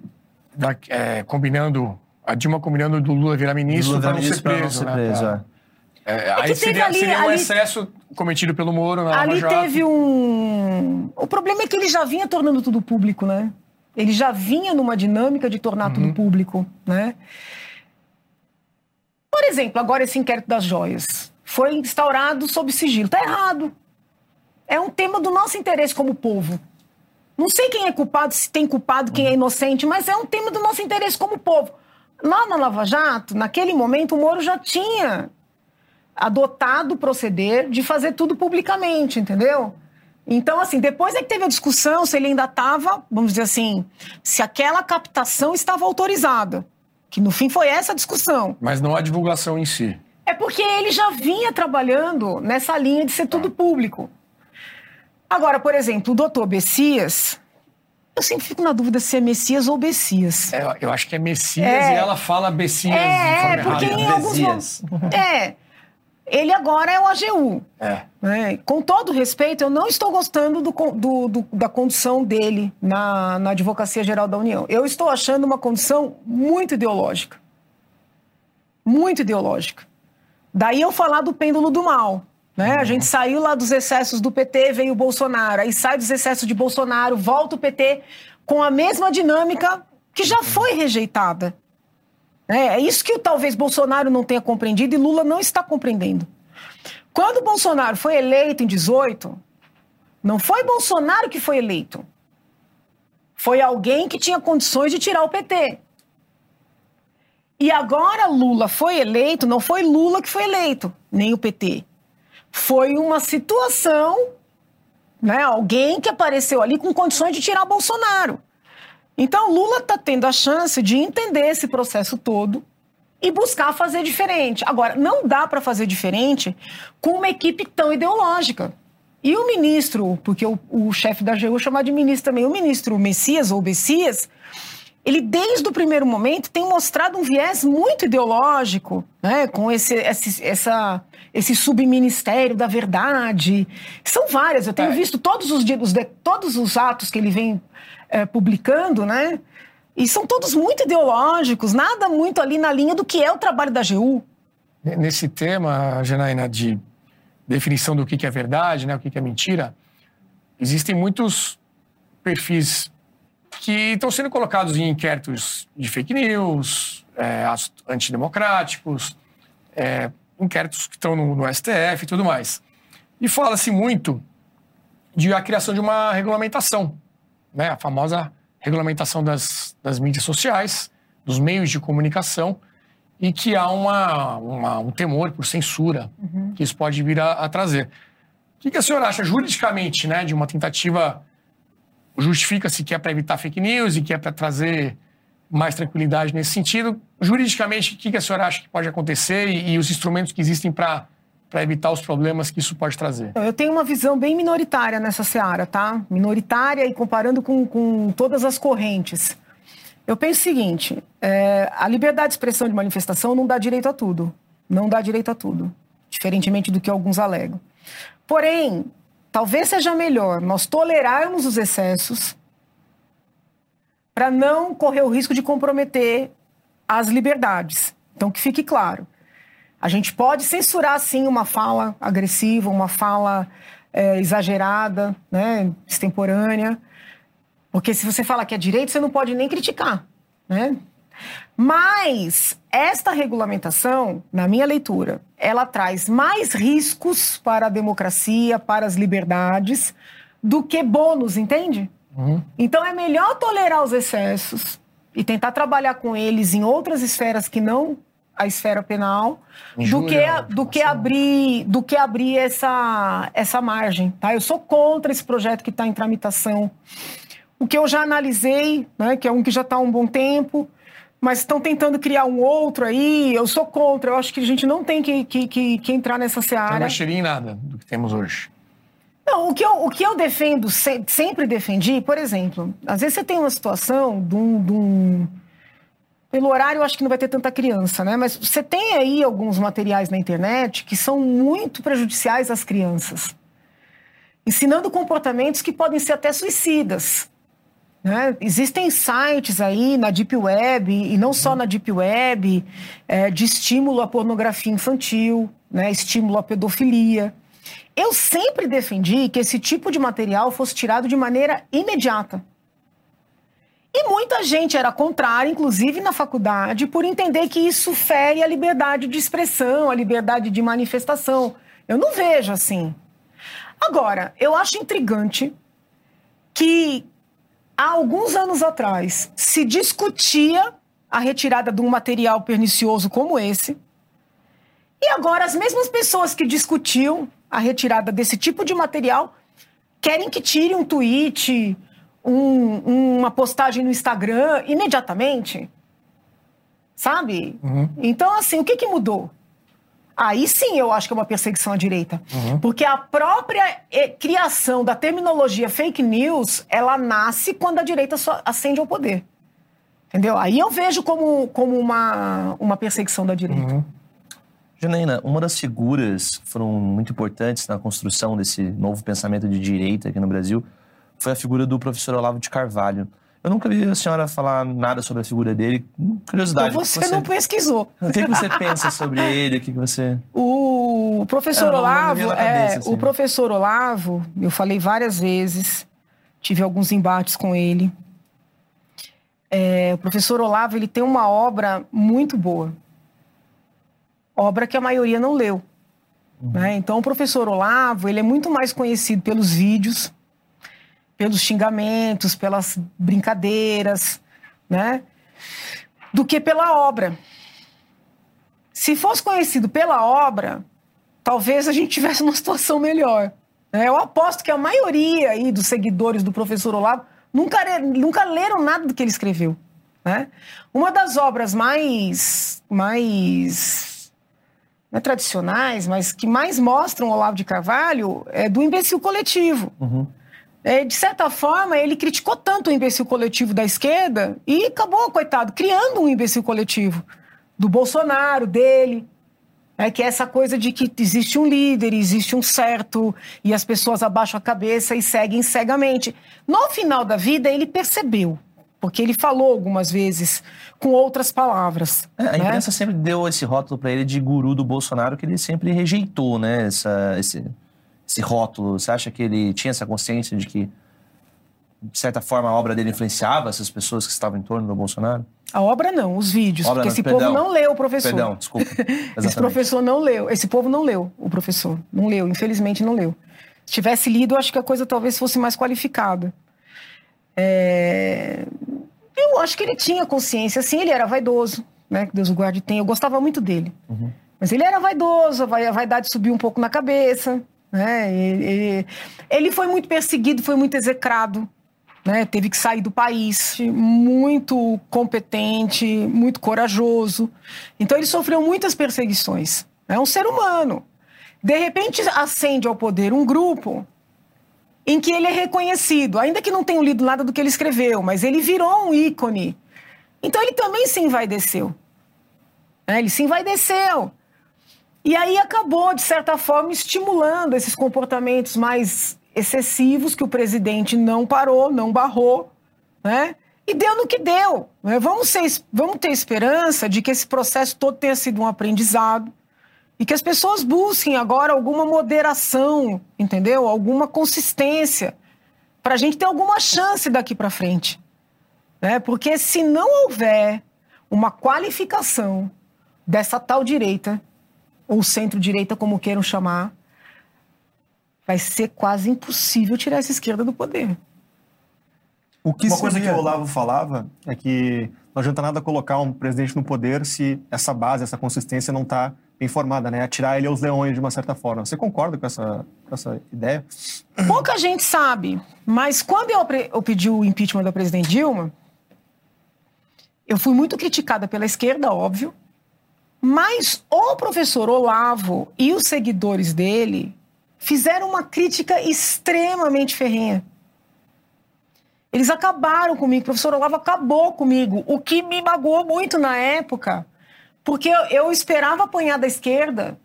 da, é, combinando a Dilma combinando do Lula virar ministro para não ser preso. Não ser né? preso né? é. É, aí seria, ali, seria um ali, excesso cometido pelo Moro na Ali teve um. O problema é que ele já vinha tornando tudo público, né? Ele já vinha numa dinâmica de tornar uhum. tudo público, né? Por exemplo, agora esse inquérito das joias foi instaurado sob sigilo. Tá errado. É um tema do nosso interesse como povo. Não sei quem é culpado, se tem culpado, quem é inocente, mas é um tema do nosso interesse como povo. Lá na Lava Jato, naquele momento, o Moro já tinha adotado o proceder de fazer tudo publicamente, entendeu? Então, assim, depois é que teve a discussão se ele ainda estava, vamos dizer assim, se aquela captação estava autorizada. Que no fim foi essa a discussão. Mas não a divulgação em si. É porque ele já vinha trabalhando nessa linha de ser tudo público. Agora, por exemplo, o doutor Bessias, eu sempre fico na dúvida se é Messias ou Bessias. É, eu acho que é Messias É. e ela fala Bessias É, é, porque errada. em alguns Bessias. momentos. É. Ele agora é o AGU. É. né? Com todo respeito, eu não estou gostando do do- do- da condução dele na, na Advocacia Geral da União. Eu estou achando uma condução muito ideológica. Muito ideológica. Daí eu falar do pêndulo do mal. Né? A gente saiu lá dos excessos do PT, veio o Bolsonaro. Aí sai dos excessos de Bolsonaro, volta o PT com a mesma dinâmica que já foi rejeitada. É, é isso que talvez Bolsonaro não tenha compreendido e Lula não está compreendendo. Quando Bolsonaro foi eleito em 18, não foi Bolsonaro que foi eleito. Foi alguém que tinha condições de tirar o PT. E agora Lula foi eleito, não foi Lula que foi eleito, nem o PT. Foi uma situação, né, alguém que apareceu ali com condições de tirar Bolsonaro. Então Lula está tendo a chance de entender esse processo todo e buscar fazer diferente. Agora, não dá para fazer diferente com uma equipe tão ideológica. E o ministro, porque o, o chefe da AGU chama de ministro também, o ministro Messias ou Bessias, ele desde o primeiro momento tem mostrado um viés muito ideológico, né, com esse, esse, essa, esse subministério da verdade. São várias, eu tenho É. visto todos os, todos os atos que ele vem eh, publicando, né? E são todos muito ideológicos, nada muito ali na linha do que é o trabalho da AGU. Nesse tema, Janaína, de definição do que é verdade, né, o que é mentira, existem muitos perfis que estão sendo colocados em inquéritos de fake news, é, antidemocráticos, é, inquéritos que estão no, no STF e tudo mais. E fala-se muito de a criação de uma regulamentação, né, a famosa regulamentação das, das mídias sociais, dos meios de comunicação, e que há uma, uma- um temor por censura que isso pode vir a, a trazer. O que, que a senhora acha juridicamente né, de uma tentativa? Justifica-se que é para evitar fake news e que é para trazer mais tranquilidade nesse sentido. Juridicamente, o que, que a senhora acha que pode acontecer e, e os instrumentos que existem para evitar os problemas que isso pode trazer? Eu tenho uma visão bem minoritária nessa seara, tá? Minoritária e comparando com, com todas as correntes. Eu penso o seguinte: é, a liberdade de expressão de manifestação não dá direito a tudo. Não dá direito a tudo. Diferentemente do que alguns alegam. Porém, talvez seja melhor nós tolerarmos os excessos para não correr o risco de comprometer as liberdades. Então, que fique claro. A gente pode censurar, sim, uma fala agressiva, uma fala é, exagerada, né, extemporânea. Porque se você fala que é direito, você não pode nem criticar. Né? Mas esta regulamentação, na minha leitura, ela traz mais riscos para a democracia, para as liberdades, do que bônus, entende? Então é melhor tolerar os excessos e tentar trabalhar com eles em outras esferas que não a esfera penal, do que, do que abrir, do que abrir essa, essa margem. Tá? Eu sou contra esse projeto que está em tramitação. O que eu já analisei, né, que é um que já está há um bom tempo, mas estão tentando criar um outro aí. Eu sou contra. Eu acho que a gente não tem que, que, que, que entrar nessa Não seara. mexeria em nada do que temos hoje. Não, o que eu, o que eu defendo, se- sempre defendi, por exemplo, às vezes você tem uma situação de um- Pelo horário, eu acho que não vai ter tanta criança, né? Mas você tem aí alguns materiais na internet que são muito prejudiciais às crianças. Ensinando comportamentos que podem ser até suicidas. né? Existem sites aí na Deep Web, e não só na Deep Web, é, de estímulo à pornografia infantil, né? estímulo à pedofilia. Eu sempre defendi que esse tipo de material fosse tirado de maneira imediata. E muita gente era contrária, inclusive na faculdade, por entender que isso fere a liberdade de expressão, a liberdade de manifestação. Eu não vejo assim. Agora, eu acho intrigante que há alguns anos atrás se discutia a retirada de um material pernicioso como esse. E agora as mesmas pessoas que discutiam a retirada desse tipo de material querem que tire um tweet, um, uma postagem no Instagram imediatamente. Sabe? Uhum. Então, assim, o que, que mudou? Aí sim eu acho que é uma perseguição à direita. Uhum. Porque a própria eh, criação da terminologia fake news, ela nasce quando a direita ascende ao poder. Entendeu? Aí eu vejo como, como uma, uma perseguição da direita. Uhum. Janaína, uma das figuras que foram muito importantes na construção desse novo pensamento de direita aqui no Brasil foi a figura do professor Olavo de Carvalho. Eu nunca vi a senhora falar nada sobre a figura dele. Curiosidade. Então você, você não pesquisou. O que, você pensa sobre ele? O que, você. O professor Olavo. É, assim. O professor Olavo, eu falei várias vezes, tive alguns embates com ele. É, o professor Olavo ele tem uma obra muito boa obra que a maioria não leu. Uhum. Né? Então, o professor Olavo ele é muito mais conhecido pelos vídeos, pelos xingamentos, pelas brincadeiras, né? do que pela obra. Se fosse conhecido pela obra, talvez a gente tivesse uma situação melhor. Né? Eu aposto que a maioria aí dos seguidores do professor Olavo nunca, nunca leram nada do que ele escreveu. Né? Uma das obras mais, mais né, tradicionais, mas que mais mostram Olavo de Carvalho é do imbecil coletivo. Uhum. É, de certa forma, ele criticou tanto o imbecil coletivo da esquerda e acabou, coitado, criando um imbecil coletivo do Bolsonaro, dele. É que é essa coisa de que existe um líder, existe um certo, e as pessoas abaixam a cabeça e seguem cegamente. No final da vida, ele percebeu porque ele falou algumas vezes com outras palavras. É, a né? imprensa sempre deu esse rótulo para ele de guru do Bolsonaro, que ele sempre rejeitou, né? Essa, esse, esse rótulo. Você acha que ele tinha essa consciência de que, de certa forma, a obra dele influenciava essas pessoas que estavam em torno do Bolsonaro? A obra não, os vídeos. Obra porque não, esse perdão, povo não leu o professor. Perdão, desculpa. esse professor não leu. Esse povo não leu o professor. Não leu, infelizmente não leu. Se tivesse lido, acho que a coisa talvez fosse mais qualificada. É... Eu acho que ele tinha consciência, sim, ele era vaidoso, né? Que Deus o guarde tem. Eu gostava muito dele. Uhum. Mas ele era vaidoso, a vaidade subiu um pouco na cabeça, né? Ele, foi muito perseguido, foi muito execrado, né? Teve que sair do país, muito competente, muito corajoso. Então ele sofreu muitas perseguições. É um ser humano. De repente ascende ao poder um grupo em que ele é reconhecido, ainda que não tenha lido nada do que ele escreveu, mas ele virou um ícone. Então ele também se envaideceu. Né? Ele se envaideceu. E aí acabou, de certa forma, estimulando esses comportamentos mais excessivos que o presidente não parou, não barrou, né? E deu no que deu. Né? Vamos, ser, vamos ter esperança de que esse processo todo tenha sido um aprendizado, e que as pessoas busquem agora alguma moderação, entendeu? Alguma consistência, para a gente ter alguma chance daqui para frente. Né? Porque se não houver uma qualificação dessa tal direita, ou centro-direita, como queiram chamar, vai ser quase impossível tirar essa esquerda do poder. Uma seria... coisa que o Olavo falava é que não adianta nada colocar um presidente no poder se essa base, essa consistência não está bem formada, né? Atirar ele aos leões de uma certa forma. Você concorda com essa, com essa ideia? Pouca gente sabe, mas quando eu, eu pedi o impeachment da presidente Dilma, eu fui muito criticada pela esquerda, óbvio, mas o professor Olavo e os seguidores dele fizeram uma crítica extremamente ferrenha. Eles acabaram comigo, o professor Olavo acabou comigo, o que me magoou muito na época porque eu, esperava apanhar da esquerda,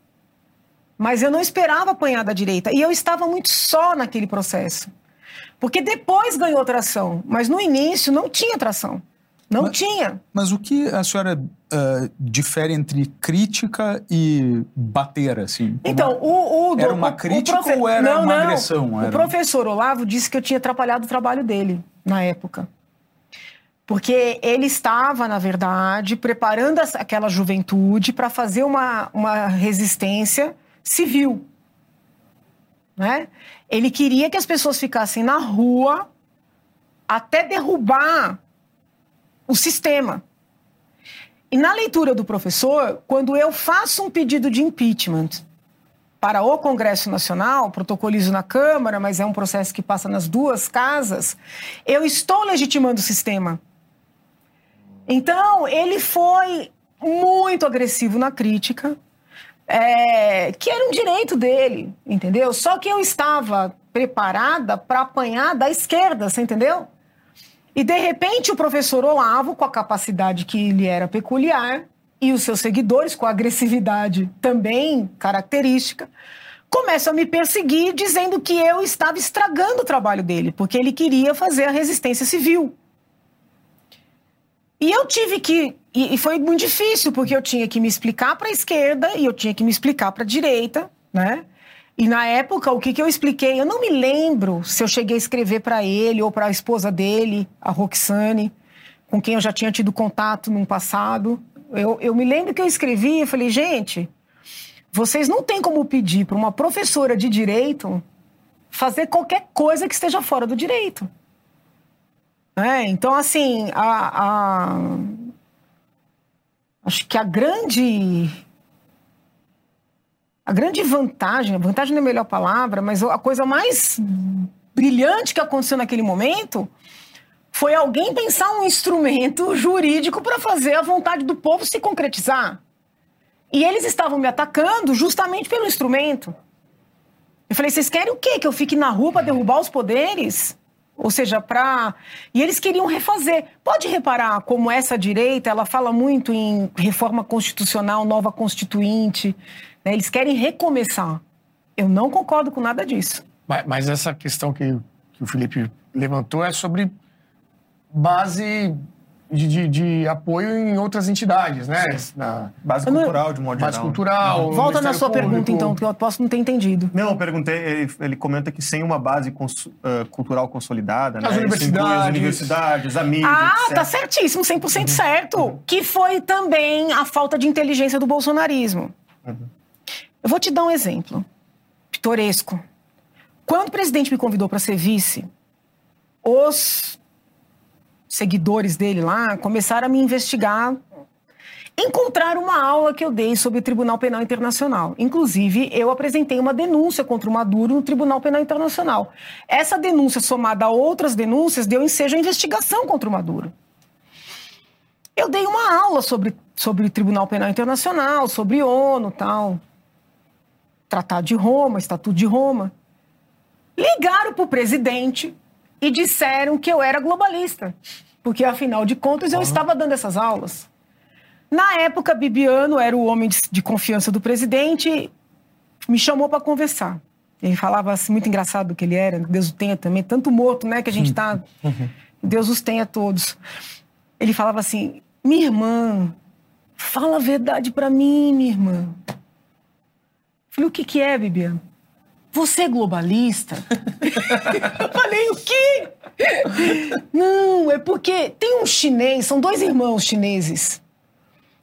mas eu não esperava apanhar da direita. E eu estava muito só naquele processo. Porque depois ganhou tração, mas no início não tinha tração. Não mas, tinha. Mas o que a senhora uh, difere entre crítica e bater, assim? Então, o, o, Era uma crítica profe... ou era não, uma não. agressão? Era... O professor Olavo disse que eu tinha atrapalhado o trabalho dele na época. Porque ele estava, na verdade, preparando aquela juventude para fazer uma, uma resistência civil. Né? Ele queria que as pessoas ficassem na rua até derrubar o sistema. E na leitura do professor, quando eu faço um pedido de impeachment para o Congresso Nacional, protocolizo na Câmara, mas é um processo que passa nas duas casas, eu estou legitimando o sistema. Então, ele foi muito agressivo na crítica, é, que era um direito dele, entendeu? Só que eu estava preparada para apanhar da esquerda, você entendeu? E de repente o professor Olavo, com a capacidade que lhe era peculiar, e os seus seguidores, com a agressividade também característica, começam a me perseguir dizendo que eu estava estragando o trabalho dele, porque ele queria fazer a resistência civil. E eu tive que. E, foi muito difícil, porque eu tinha que me explicar para a esquerda e eu tinha que me explicar para a direita, né? E na época, o que, que eu expliquei? Eu não me lembro se eu cheguei a escrever para ele ou para a esposa dele, a Roxane, com quem eu já tinha tido contato no passado. Eu, eu me lembro que eu escrevi e falei, gente, vocês não têm como pedir para uma professora de direito fazer qualquer coisa que esteja fora do direito. É, então, assim, a, a, acho que a grande. A grande vantagem, vantagem não é a melhor palavra, mas a coisa mais brilhante que aconteceu naquele momento foi alguém pensar um instrumento jurídico para fazer a vontade do povo se concretizar. E eles estavam me atacando justamente pelo instrumento. Eu falei, vocês querem o quê? Que eu fique na rua para derrubar os poderes? Ou seja, para. E eles queriam refazer. Pode reparar como essa direita ela fala muito em reforma constitucional, nova constituinte. Né? Eles querem recomeçar. Eu não concordo com nada disso. Mas, mas essa questão que, que o Felipe levantou é sobre base de, de, de, apoio em outras entidades, né? Na... Base cultural, de modo base geral. cultural. Volta na sua Público. pergunta, então, que eu posso não ter entendido. Não, eu perguntei, ele, ele comenta que sem uma base cons, uh, cultural consolidada, as né? universidades. as universidades, a mídia. Ah, etc. tá certíssimo, 100% uhum. certo. Uhum. Que foi também a falta de inteligência do bolsonarismo. Uhum. Eu vou te dar um exemplo pitoresco. Quando o presidente me convidou para ser vice, os seguidores dele lá começaram a me investigar. Encontraram uma aula que eu dei sobre o Tribunal Penal Internacional. Inclusive, eu apresentei uma denúncia contra o Maduro no Tribunal Penal Internacional. Essa denúncia, somada a outras denúncias, deu ensejo à investigação contra o Maduro. Eu dei uma aula sobre, sobre o Tribunal Penal Internacional, sobre ONU tal. Tratado de Roma, Estatuto de Roma. Ligaram para o presidente e disseram que eu era globalista, porque afinal de contas eu uhum. estava dando essas aulas. Na época, Bibiano era o homem de, de confiança do presidente, me chamou para conversar. Ele falava assim, muito engraçado que ele era, Deus o tenha também, tanto morto, né, que a gente está. Uhum. Deus os tenha todos. Ele falava assim: minha irmã, fala a verdade para mim, minha irmã. Eu falei: o que, que é, Bibiano? Você é globalista? eu falei, o quê? Não, é porque tem um chinês, são dois irmãos chineses,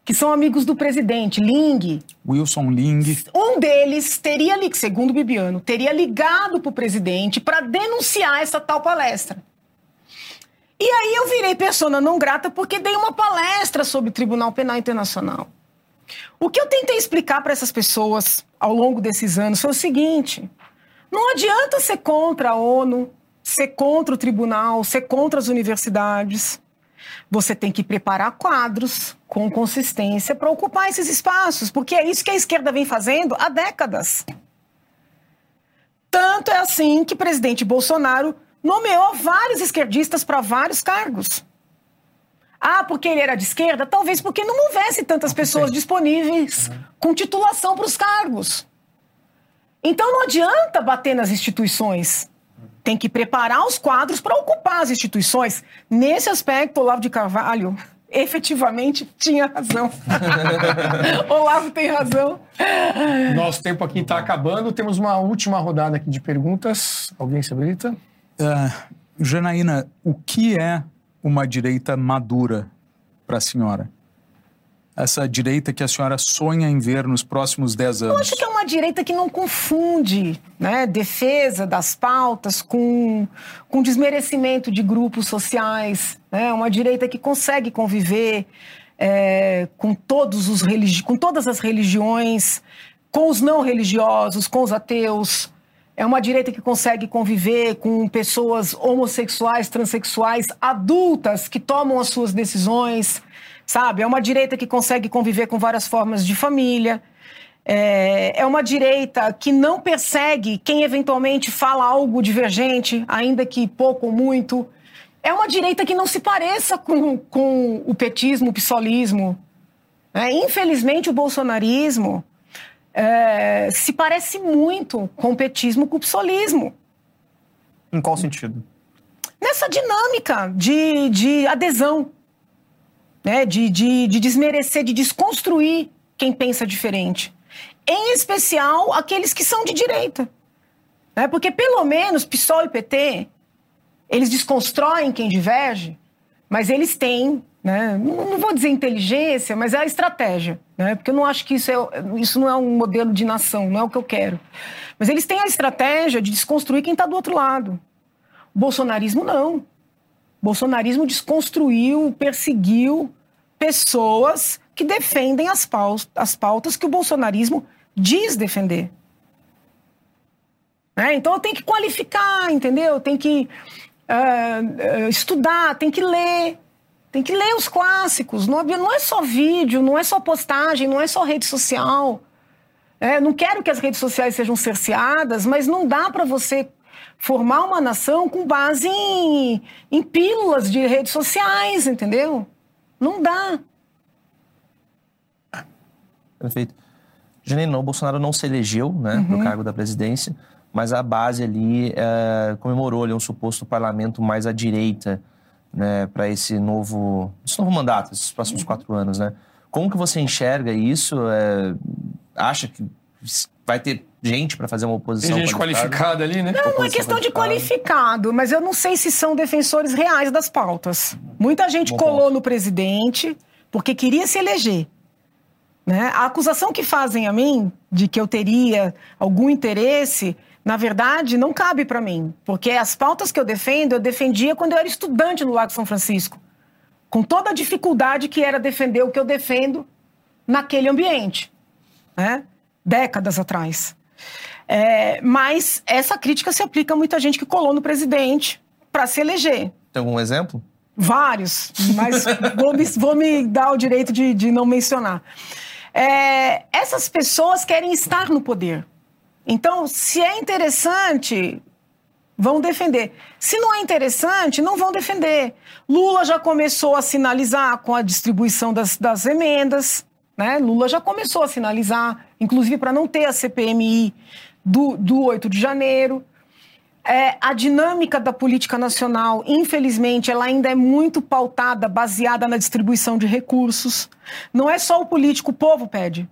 que são amigos do presidente, Ling. Wilson Ling. Um deles teria, segundo o Bibiano, teria ligado para o presidente para denunciar essa tal palestra. E aí eu virei persona não grata porque dei uma palestra sobre o Tribunal Penal Internacional. O que eu tentei explicar para essas pessoas ao longo desses anos foi o seguinte: não adianta ser contra a ONU, ser contra o tribunal, ser contra as universidades. Você tem que preparar quadros com consistência para ocupar esses espaços, porque é isso que a esquerda vem fazendo há décadas. Tanto é assim que o presidente Bolsonaro nomeou vários esquerdistas para vários cargos. Ah, porque ele era de esquerda? Talvez porque não houvesse tantas pessoas disponíveis uhum. com titulação para os cargos. Então não adianta bater nas instituições. Tem que preparar os quadros para ocupar as instituições. Nesse aspecto, Olavo de Carvalho efetivamente tinha razão. Olavo tem razão. Nosso tempo aqui está acabando. Temos uma última rodada aqui de perguntas. Alguém se habilita? Uh, Janaína, o que é uma direita madura para a senhora? essa direita que a senhora sonha em ver nos próximos 10 anos? Eu acho que é uma direita que não confunde né, defesa das pautas com, com desmerecimento de grupos sociais. É né, uma direita que consegue conviver é, com, todos os religi com todas as religiões, com os não religiosos, com os ateus. É uma direita que consegue conviver com pessoas homossexuais, transexuais, adultas que tomam as suas decisões sabe? É uma direita que consegue conviver com várias formas de família. É, é uma direita que não persegue quem eventualmente fala algo divergente, ainda que pouco ou muito. É uma direita que não se pareça com, com o petismo, o psolismo. É, infelizmente, o bolsonarismo é, se parece muito com o petismo, com o psolismo. Em qual sentido? Nessa dinâmica de, de adesão né, de, de, de desmerecer, de desconstruir quem pensa diferente. Em especial aqueles que são de direita. Né? Porque pelo menos PSOL e PT, eles desconstroem quem diverge, mas eles têm, né, não, vou dizer inteligência, mas é a estratégia. Né? Porque eu não acho que isso, é, isso não é um modelo de nação, não é o que eu quero. Mas eles têm a estratégia de desconstruir quem está do outro lado. O bolsonarismo não bolsonarismo desconstruiu, perseguiu pessoas que defendem as pautas, as pautas que o bolsonarismo diz defender. É, então eu tenho que qualificar, entendeu? Tem que uh, estudar, tem que ler, tem que ler os clássicos. Não, não, é só vídeo, não é só postagem, não é só rede social. É, não quero que as redes sociais sejam cerceadas, mas não dá para você formar uma nação com base em, em pílulas de redes sociais, entendeu? Não dá. Perfeito. Janine, o Bolsonaro não se elegeu né, uhum. no cargo da presidência, mas a base ali é, comemorou ali, um suposto parlamento mais à direita né, para esse novo, esse novo mandato, esses próximos quatro anos. Né? Como que você enxerga isso? É, acha que vai ter gente para fazer uma oposição. Tem gente qualificada ali, né? Não, não é questão de qualificado, mas eu não sei se são defensores reais das pautas. Muita gente Bom colou ponto. no presidente porque queria se eleger. Né? A acusação que fazem a mim de que eu teria algum interesse, na verdade, não cabe para mim. Porque as pautas que eu defendo, eu defendia quando eu era estudante no Lago São Francisco. Com toda a dificuldade que era defender o que eu defendo naquele ambiente. Né? Décadas atrás. É, mas essa crítica se aplica a muita gente que colou no presidente para se eleger. Tem algum exemplo? Vários, mas vou, me, vou, me, dar o direito de, de não mencionar. É, essas pessoas querem estar no poder. Então, se é interessante, vão defender. Se não é interessante, não vão defender. Lula já começou a sinalizar com a distribuição das, das emendas. Né? Lula já começou a sinalizar, inclusive para não ter a CPMI do, do 8 de janeiro. É, a dinâmica da política nacional, infelizmente, ela ainda é muito pautada, baseada na distribuição de recursos. Não é só o político, o povo pede.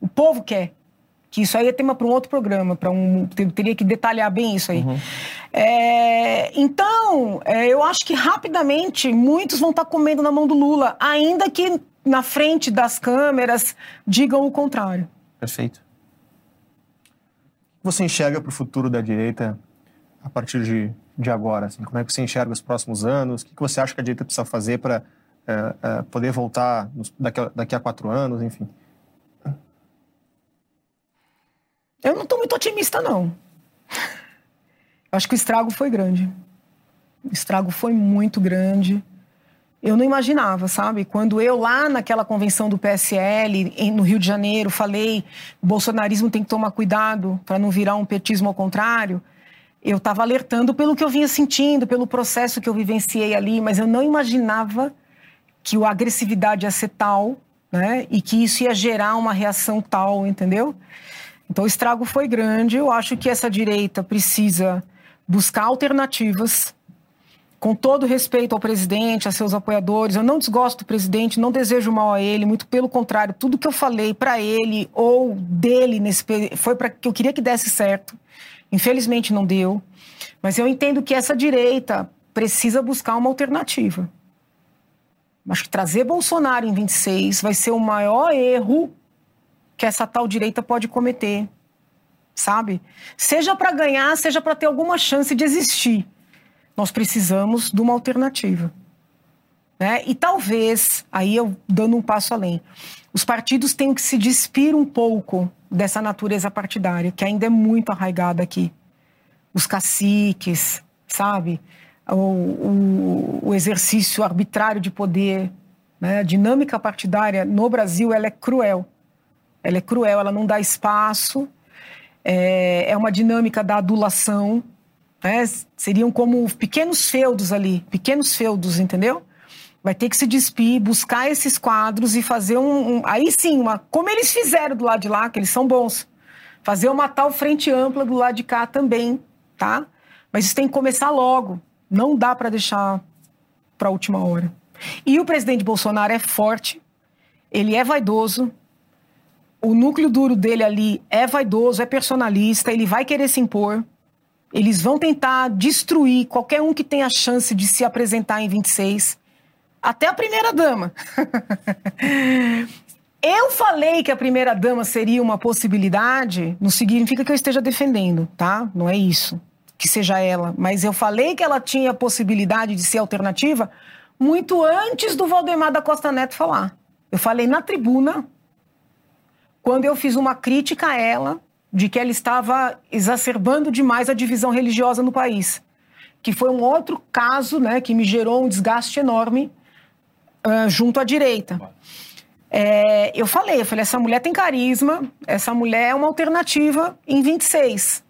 O povo quer. Que isso aí é tema para um outro programa, para um teria que detalhar bem isso aí. Uhum. É, então, é, eu acho que rapidamente muitos vão estar tá comendo na mão do Lula, ainda que na frente das câmeras digam o contrário. Perfeito. Você enxerga para o futuro da direita a partir de, de agora? Assim? Como é que você enxerga os próximos anos? O que, que você acha que a direita precisa fazer para é, é, poder voltar nos, daqui, a, daqui a quatro anos, enfim? Eu não estou muito otimista, não. Acho que o estrago foi grande. O estrago foi muito grande. Eu não imaginava, sabe? Quando eu lá naquela convenção do PSL, em, no Rio de Janeiro, falei bolsonarismo tem que tomar cuidado para não virar um petismo ao contrário, eu estava alertando pelo que eu vinha sentindo, pelo processo que eu vivenciei ali, mas eu não imaginava que a agressividade ia ser tal, né? E que isso ia gerar uma reação tal, entendeu? Então o estrago foi grande. Eu acho que essa direita precisa buscar alternativas, com todo respeito ao presidente, a seus apoiadores. Eu não desgosto do presidente, não desejo mal a ele, muito pelo contrário, tudo que eu falei para ele ou dele nesse foi para que eu queria que desse certo. Infelizmente não deu. Mas eu entendo que essa direita precisa buscar uma alternativa. Acho que trazer Bolsonaro em 26 vai ser o maior erro que essa tal direita pode cometer, sabe? Seja para ganhar, seja para ter alguma chance de existir. Nós precisamos de uma alternativa. Né? E talvez, aí eu dando um passo além, os partidos tenham que se despir um pouco dessa natureza partidária, que ainda é muito arraigada aqui. Os caciques, sabe? O, o, o exercício arbitrário de poder, né? a dinâmica partidária no Brasil ela é cruel. Ela é cruel, ela não dá espaço, é, é uma dinâmica da adulação, né? seriam como pequenos feudos ali, pequenos feudos, entendeu? Vai ter que se despir, buscar esses quadros e fazer um, um, Aí sim, uma, como eles fizeram do lado de lá, que eles são bons. Fazer uma tal frente ampla do lado de cá também, tá? Mas isso tem que começar logo. Não dá para deixar para a última hora. E o presidente Bolsonaro é forte, ele é vaidoso, o núcleo duro dele ali é vaidoso, é personalista, ele vai querer se impor. Eles vão tentar destruir qualquer um que tenha chance de se apresentar em 26 até a primeira dama. eu falei que a primeira dama seria uma possibilidade, não significa que eu esteja defendendo, tá? Não é isso, que seja ela. Mas eu falei que ela tinha possibilidade de ser alternativa muito antes do Valdemar da Costa Neto falar. Eu falei na tribuna, quando eu fiz uma crítica a ela, de que ela estava exacerbando demais a divisão religiosa no país. Que foi um outro caso né, que me gerou um desgaste enorme uh, junto à direita. É, eu falei, eu falei, essa mulher tem carisma, essa mulher é uma alternativa em 26.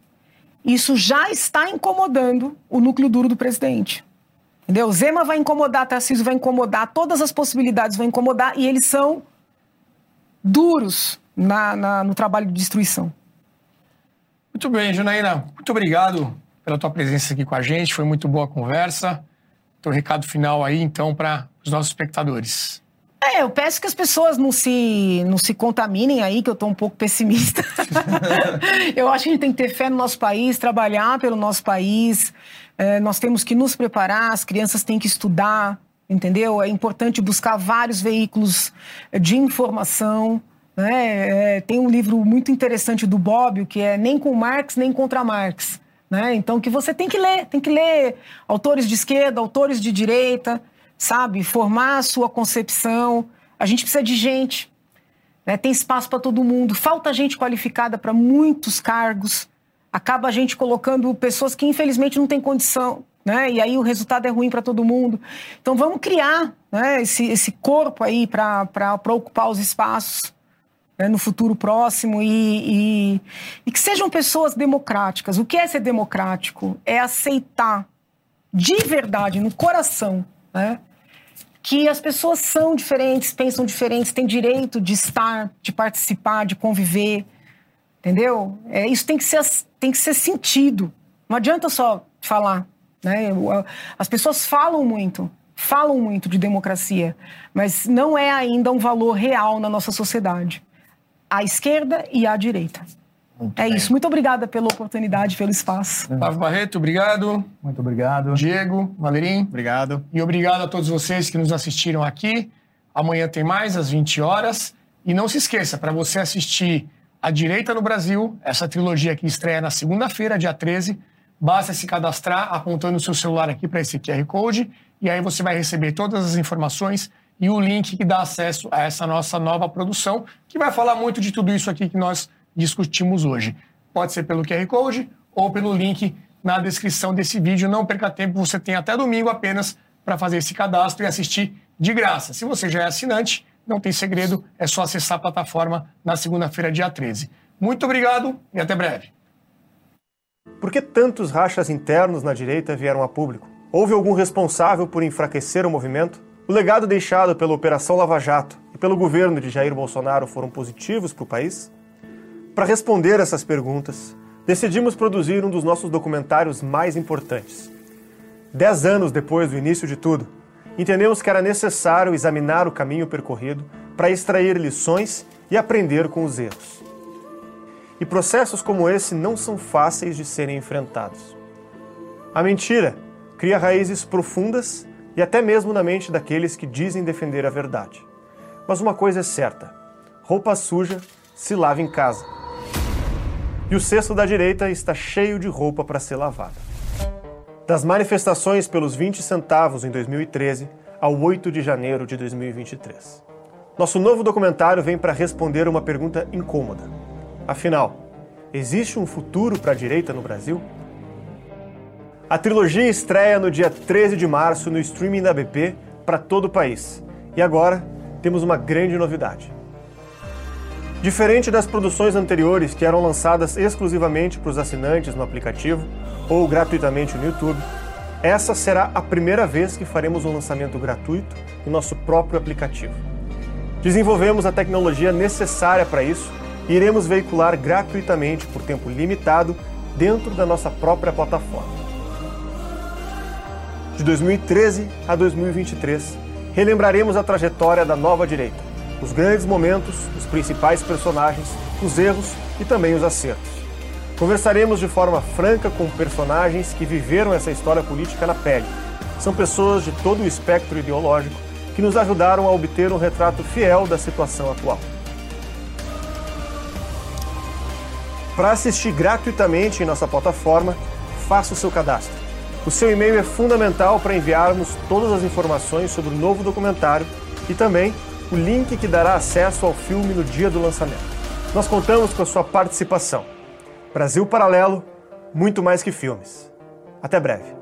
Isso já está incomodando o núcleo duro do presidente. Entendeu? Zema vai incomodar, Tarcísio vai incomodar, todas as possibilidades vão incomodar e eles são duros na, na, no trabalho de destruição. Muito bem, Janaína, muito obrigado pela tua presença aqui com a gente, foi muito boa a conversa. Teu recado final aí, então, para os nossos espectadores. É, eu peço que as pessoas não se, não se contaminem aí, que eu estou um pouco pessimista. eu acho que a gente tem que ter fé no nosso país, trabalhar pelo nosso país. É, nós temos que nos preparar, as crianças têm que estudar, entendeu? É importante buscar vários veículos de informação. Né? É, tem um livro muito interessante do Bobbio, que é Nem com Marx, nem contra Marx. Né? Então, que você tem que ler, tem que ler autores de esquerda, autores de direita, sabe? Formar a sua concepção. A gente precisa de gente. Né? Tem espaço para todo mundo. Falta gente qualificada para muitos cargos. Acaba a gente colocando pessoas que, infelizmente, não têm condição. Né? E aí o resultado é ruim para todo mundo. Então vamos criar né, esse, esse corpo aí para ocupar os espaços né, no futuro próximo e, e, e, que sejam pessoas democráticas. O que é ser democrático? É aceitar de verdade, no coração, né, que as pessoas são diferentes, pensam diferentes, têm direito de estar, de participar, de conviver, entendeu? É, isso tem que, ser, tem que ser sentido. Não adianta só falar. Né? As pessoas falam muito, falam muito de democracia, mas não é ainda um valor real na nossa sociedade. A esquerda e a direita. Muito é bem. isso. Muito obrigada pela oportunidade, pelo espaço. Flávio Barreto, obrigado. Muito obrigado. Diego, Valerim. Obrigado. E obrigado a todos vocês que nos assistiram aqui. Amanhã tem mais, às 20 horas. E não se esqueça, para você assistir A Direita no Brasil, essa trilogia que estreia na segunda-feira, dia 13, basta se cadastrar apontando o seu celular aqui para esse QR Code e aí você vai receber todas as informações e o link que dá acesso a essa nossa nova produção, que vai falar muito de tudo isso aqui que nós discutimos hoje. Pode ser pelo QR Code ou pelo link na descrição desse vídeo. Não perca tempo, você tem até domingo apenas para fazer esse cadastro e assistir de graça. Se você já é assinante, não tem segredo, é só acessar a plataforma na segunda-feira, dia 13. Muito obrigado e até breve. Por que tantos rachas internos na direita vieram a público? Houve algum responsável por enfraquecer o movimento? O legado deixado pela Operação Lava Jato e pelo governo de Jair Bolsonaro foram positivos para o país? Para responder essas perguntas, decidimos produzir um dos nossos documentários mais importantes. Dez anos depois do início de tudo, entendemos que era necessário examinar o caminho percorrido para extrair lições e aprender com os erros. E processos como esse não são fáceis de serem enfrentados. A mentira cria raízes profundas e até mesmo na mente daqueles que dizem defender a verdade. Mas uma coisa é certa: roupa suja se lava em casa. E o cesto da direita está cheio de roupa para ser lavada. Das manifestações pelos 20 centavos em 2013 ao 8 de janeiro de 2023. Nosso novo documentário vem para responder uma pergunta incômoda. Afinal, existe um futuro para a direita no Brasil? A trilogia estreia no dia 13 de março no streaming da BP para todo o país. E agora temos uma grande novidade. Diferente das produções anteriores que eram lançadas exclusivamente para os assinantes no aplicativo ou gratuitamente no YouTube, essa será a primeira vez que faremos um lançamento gratuito em nosso próprio aplicativo. Desenvolvemos a tecnologia necessária para isso e iremos veicular gratuitamente por tempo limitado dentro da nossa própria plataforma. De 2013 a 2023, relembraremos a trajetória da nova direita, os grandes momentos, os principais personagens, os erros e também os acertos. Conversaremos de forma franca com personagens que viveram essa história política na pele. São pessoas de todo o espectro ideológico que nos ajudaram a obter um retrato fiel da situação atual. Para assistir gratuitamente em nossa plataforma, faça o seu cadastro. O seu e-mail é fundamental para enviarmos todas as informações sobre o novo documentário e também o link que dará acesso ao filme no dia do lançamento. Nós contamos com a sua participação. Brasil Paralelo, muito mais que filmes. Até breve.